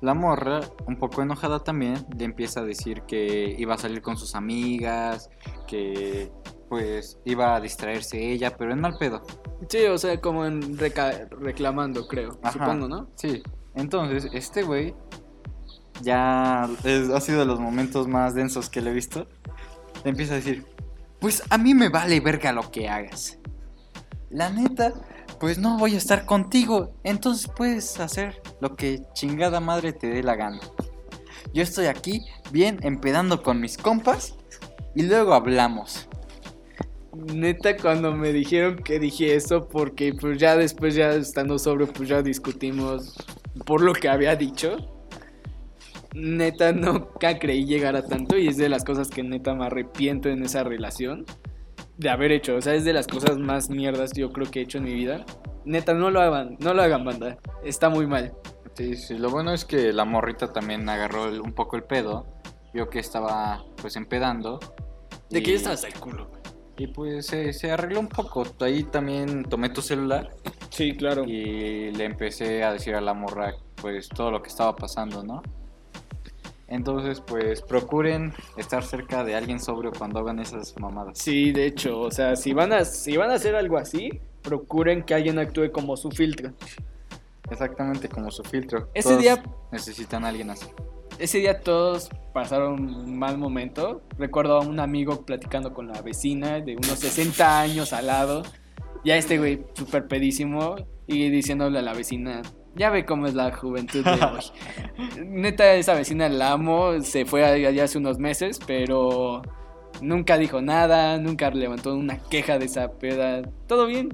La morra, un poco enojada también, le empieza a decir que iba a salir con sus amigas, que pues iba a distraerse ella, pero en mal pedo. Sí, o sea, como en reclamando, creo. Ajá. Supongo, ¿no? Sí. Entonces, este güey ya ha sido de los momentos más densos que le he visto. Le empieza a decir, pues a mí me vale verga lo que hagas. La neta, pues no voy a estar contigo, entonces puedes hacer lo que chingada madre te dé la gana. Yo estoy aquí bien empedando con mis compas y luego hablamos. Neta, cuando me dijeron que dije eso, porque pues ya después, ya estando sobrio, pues ya discutimos por lo que había dicho. Neta, nunca creí llegar a tanto y es de las cosas que neta me arrepiento en esa relación de haber hecho. O sea, es de las cosas más mierdas yo creo que he hecho en mi vida. Neta, no lo hagan, no lo hagan, banda. Está muy mal. Sí, sí, lo bueno es que la morrita también agarró el- un poco el pedo, vio que estaba pues empedando. De y- ya estabas al culo. Y pues se, se arregló un poco. Ahí también tomé tu celular Sí, claro. y le empecé a decir a la morra pues todo lo que estaba pasando, ¿no? Entonces pues procuren estar cerca de alguien sobrio cuando hagan esas mamadas. Sí, de hecho, o sea, si van a, si van a hacer algo así, procuren que alguien actúe como su filtro. Exactamente como su filtro. Ese Todos día- necesitan a alguien así. Ese día todos pasaron un mal momento. Recuerdo a un amigo platicando con la vecina de unos 60 años al lado. Ya este güey súper pedísimo y diciéndole a la vecina, ya ve cómo es la juventud de hoy. Neta, esa vecina la amo, se fue allá hace unos meses, pero nunca dijo nada, nunca levantó una queja de esa peda. ¿Todo bien?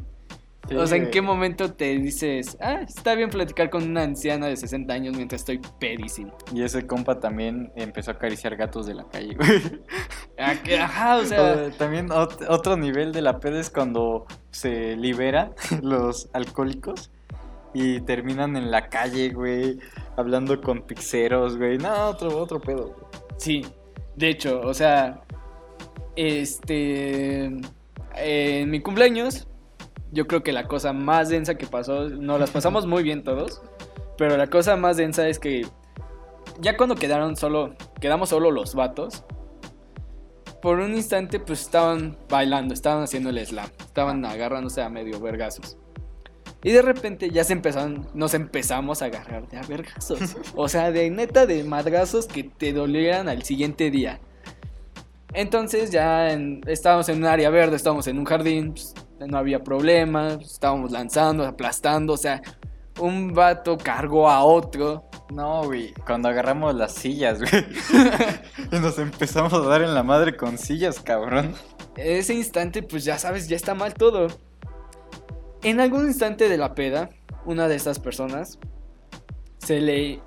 O sea, ¿en qué momento te dices, ah, está bien platicar con una anciana de 60 años mientras estoy pedísimo? Y ese compa también empezó a acariciar gatos de la calle, güey. Ah, Ajá, o sea, También ot- otro nivel de la peda es cuando se liberan los alcohólicos y terminan en la calle, güey, hablando con pixeros, güey. No, otro, otro pedo. güey. sí. De hecho, o sea, este, en mi cumpleaños, yo creo que la cosa más densa que pasó, nos las pasamos muy bien todos, pero la cosa más densa es que ya cuando quedaron solo, quedamos solo los vatos, por un instante pues estaban bailando, estaban haciendo el slam, estaban agarrándose a medio vergazos. Y de repente ya se empezaron, nos empezamos a agarrar de a vergazos. O sea, de neta de madrazos que te dolieran al siguiente día. Entonces ya en- estábamos en un área verde, estábamos en un jardín, pues, no había problema, estábamos lanzando, aplastando, o sea, un vato cargó a otro. No, güey. Cuando agarramos las sillas, güey. y nos empezamos a dar en la madre con sillas, cabrón. En ese instante, pues ya sabes, ya está mal todo. En algún instante de la peda, una de estas personas se le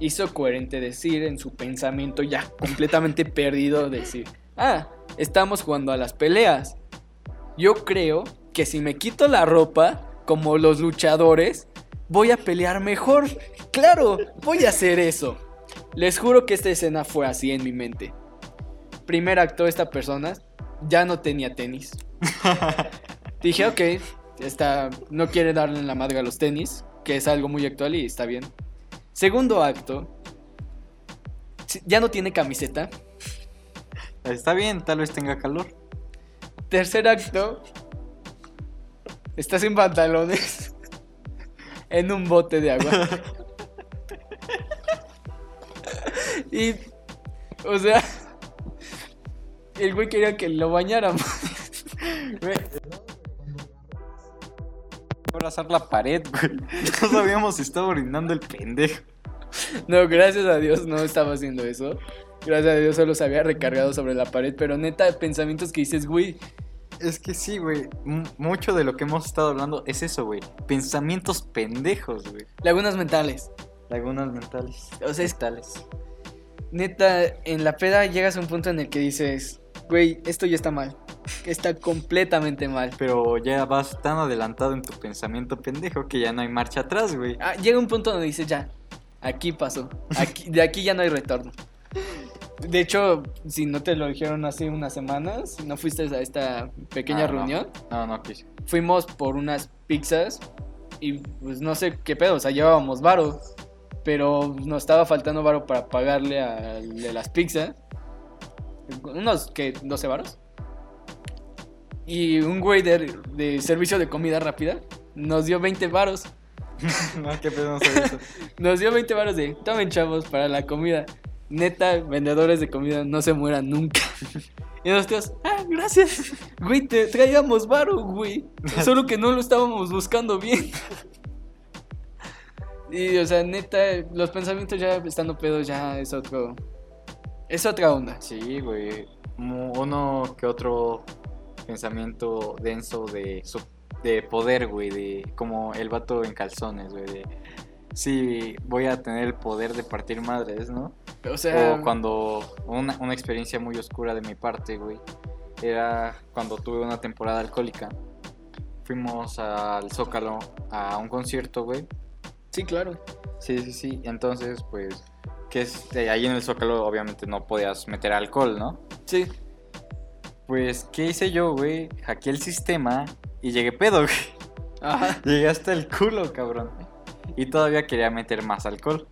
hizo coherente decir en su pensamiento ya completamente perdido, decir, ah, estamos jugando a las peleas. Yo creo que si me quito la ropa, como los luchadores, voy a pelear mejor. Claro, voy a hacer eso. Les juro que esta escena fue así en mi mente. Primer acto, esta persona ya no tenía tenis. Dije, ok, está, no quiere darle en la madre a los tenis, que es algo muy actual y está bien. Segundo acto, ya no tiene camiseta. Está bien, tal vez tenga calor. Tercer acto, está sin pantalones en un bote de agua. y, o sea, el güey quería que lo bañáramos. Abrazar la pared, güey. No sabíamos si estaba orinando el pendejo. No, gracias a Dios no estaba haciendo eso. Gracias a Dios solo se había recargado sobre la pared. Pero neta, pensamientos que dices, güey. Es que sí, güey. Mucho de lo que hemos estado hablando es eso, güey. Pensamientos pendejos, güey. Lagunas mentales. Lagunas mentales. O sea, es- Mentales. Neta, en la peda llegas a un punto en el que dices, güey, esto ya está mal. Está completamente mal. Pero ya vas tan adelantado en tu pensamiento pendejo que ya no hay marcha atrás, güey. Ah, llega un punto donde dices, ya, aquí pasó. Aquí, de aquí ya no hay retorno. De hecho, si no te lo dijeron hace unas semanas, no fuiste a esta pequeña Ah, no. reunión, No, no quise. fuimos por unas pizzas y pues no sé qué pedo, o sea, llevábamos varo, pero nos estaba faltando varo para pagarle al de las pizzas. Unos, que 12 varos. Y un güey de, de servicio de comida rápida nos dio 20 varos. no, qué pedo no sabía eso. Nos dio 20 varos de, tomen chavos para la comida. Neta, vendedores de comida no se mueran nunca. Y nosotros, ah, gracias. Güey, te traíamos varo, güey. Solo que no lo estábamos buscando bien. Y, o sea, neta, los pensamientos ya estando pedos ya es otro... Es otra onda. Sí, güey. Uno que otro pensamiento denso de, de poder, güey. De como el vato en calzones, güey. De, sí, voy a tener el poder de partir madres, ¿no? O sea, O cuando una, una experiencia muy oscura de mi parte, güey, era cuando tuve una temporada alcohólica. Fuimos al Zócalo a un concierto, güey. sí, claro. Sí, sí, sí. Entonces, pues, que es, eh, ahí en el Zócalo obviamente no podías meter alcohol, ¿no? Sí. Pues, ¿qué hice yo, güey? Hackeé el sistema y llegué pedo, güey. Ajá. Llegué hasta el culo, cabrón. Y todavía quería meter más alcohol.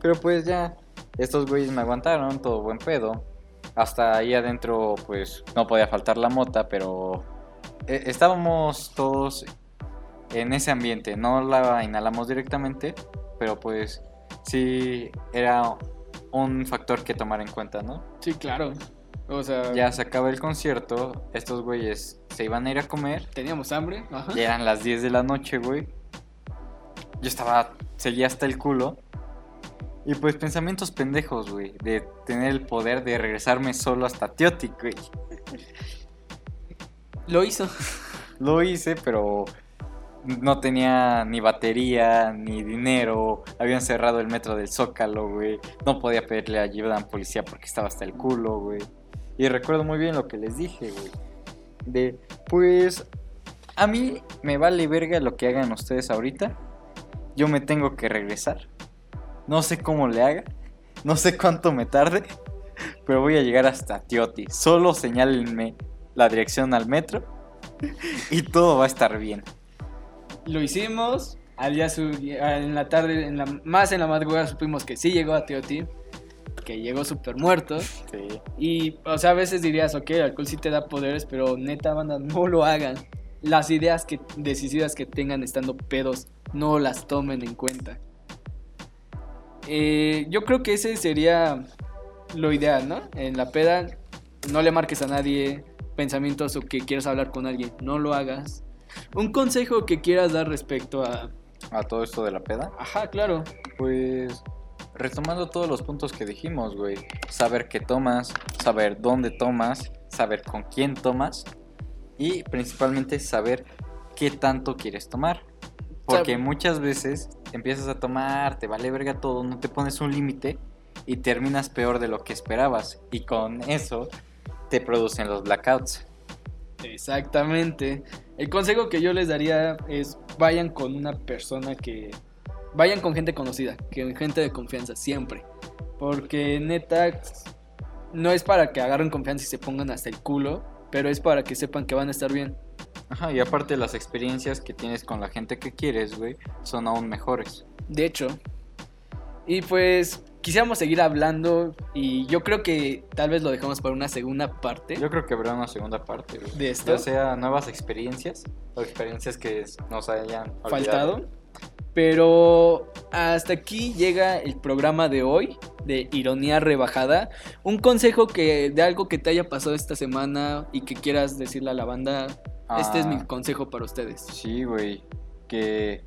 Pero pues ya, estos güeyes me aguantaron, todo buen pedo. Hasta ahí adentro, pues no podía faltar la mota, pero eh, estábamos todos en ese ambiente. No la inhalamos directamente, pero pues sí era un factor que tomar en cuenta, ¿no? Sí, claro. O sea, Ya se acaba el concierto, estos güeyes se iban a ir a comer. teníamos hambre. Ajá. Ya eran las 10 de la noche, güey. Yo estaba, seguía hasta el culo. Y pues pensamientos pendejos, güey. De tener el poder de regresarme solo hasta Teotic, güey. Lo hizo. Lo hice, pero no tenía ni batería, ni dinero. Habían cerrado el metro del Zócalo, güey. No podía pedirle ayuda a la policía porque estaba hasta el culo, güey. Y recuerdo muy bien lo que les dije, güey. De, pues, a mí me vale verga lo que hagan ustedes ahorita. Yo me tengo que regresar. No sé cómo le haga. No sé cuánto me tarde. Pero voy a llegar hasta Tioti. Solo señálenme la dirección al metro. Y todo va a estar bien. Lo hicimos. Al día en la tarde, en la, más en la madrugada supimos que sí llegó a Teoti. Que llegó súper muerto. Sí. Y, o sea, a veces dirías, ok, el alcohol sí te da poderes, pero neta, banda, no lo hagan. Las ideas que, decisivas que tengan estando pedos, no las tomen en cuenta. Eh, yo creo que ese sería lo ideal, ¿no? En la peda, no le marques a nadie pensamientos o que quieras hablar con alguien, no lo hagas. Un consejo que quieras dar respecto a... A todo esto de la peda. Ajá, claro. Pues retomando todos los puntos que dijimos, güey. Saber qué tomas, saber dónde tomas, saber con quién tomas y principalmente saber qué tanto quieres tomar. Porque muchas veces empiezas a tomar, te vale verga todo, no te pones un límite y terminas peor de lo que esperabas. Y con eso te producen los blackouts. Exactamente. El consejo que yo les daría es vayan con una persona que... Vayan con gente conocida, que gente de confianza, siempre. Porque neta, no es para que agarren confianza y se pongan hasta el culo, pero es para que sepan que van a estar bien. Ajá, y aparte las experiencias que tienes con la gente que quieres, güey, son aún mejores. De hecho. Y pues quisiéramos seguir hablando y yo creo que tal vez lo dejamos para una segunda parte Yo creo que habrá una segunda parte, güey. de esto. Ya sea nuevas experiencias o experiencias que nos hayan olvidado. faltado. Pero hasta aquí llega el programa de hoy de Ironía Rebajada. Un consejo que de algo que te haya pasado esta semana y que quieras decirle a la banda. Este es Ah. mi consejo para ustedes. Sí, güey. Que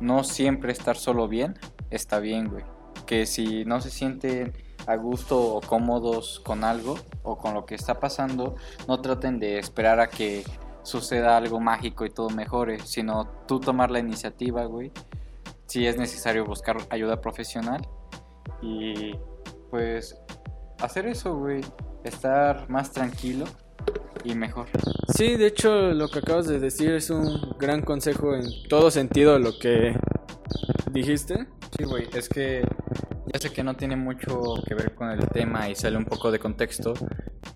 no siempre estar solo bien está bien, güey. Que si no se sienten a gusto o cómodos con algo o con lo que está pasando, no traten de esperar a que suceda algo mágico y todo mejore, sino tú tomar la iniciativa, güey. Si es necesario buscar ayuda profesional y pues hacer eso, güey. Estar más tranquilo y mejor. Sí, de hecho lo que acabas de decir es un gran consejo en todo sentido lo que dijiste. Sí, güey, es que ya sé que no tiene mucho que ver con el tema y sale un poco de contexto,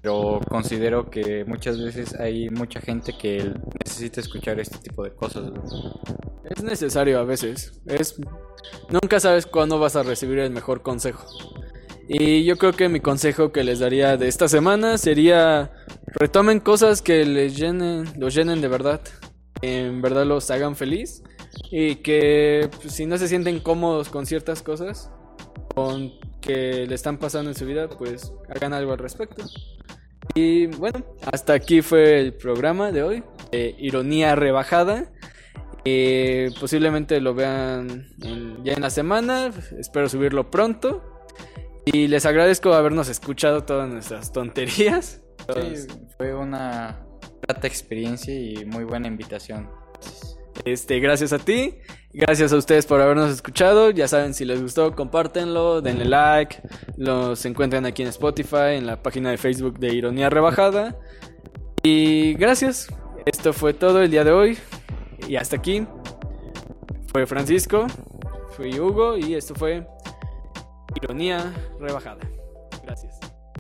pero considero que muchas veces hay mucha gente que necesita escuchar este tipo de cosas. Es necesario a veces. Es nunca sabes cuándo vas a recibir el mejor consejo. Y yo creo que mi consejo que les daría de esta semana sería retomen cosas que les llenen, los llenen de verdad, en verdad los hagan feliz y que pues, si no se sienten cómodos con ciertas cosas, con que le están pasando en su vida, pues hagan algo al respecto. Y bueno, hasta aquí fue el programa de hoy, Ironía Rebajada. Eh, posiblemente lo vean ya en la semana. Espero subirlo pronto. Y les agradezco habernos escuchado todas nuestras tonterías. Sí, fue una grata experiencia y muy buena invitación. Este, gracias a ti. Gracias a ustedes por habernos escuchado. Ya saben, si les gustó, compártenlo, denle like. Los encuentran aquí en Spotify, en la página de Facebook de Ironía Rebajada. Y gracias. Esto fue todo el día de hoy. Y hasta aquí. Fue Francisco, fui Hugo y esto fue Ironía Rebajada.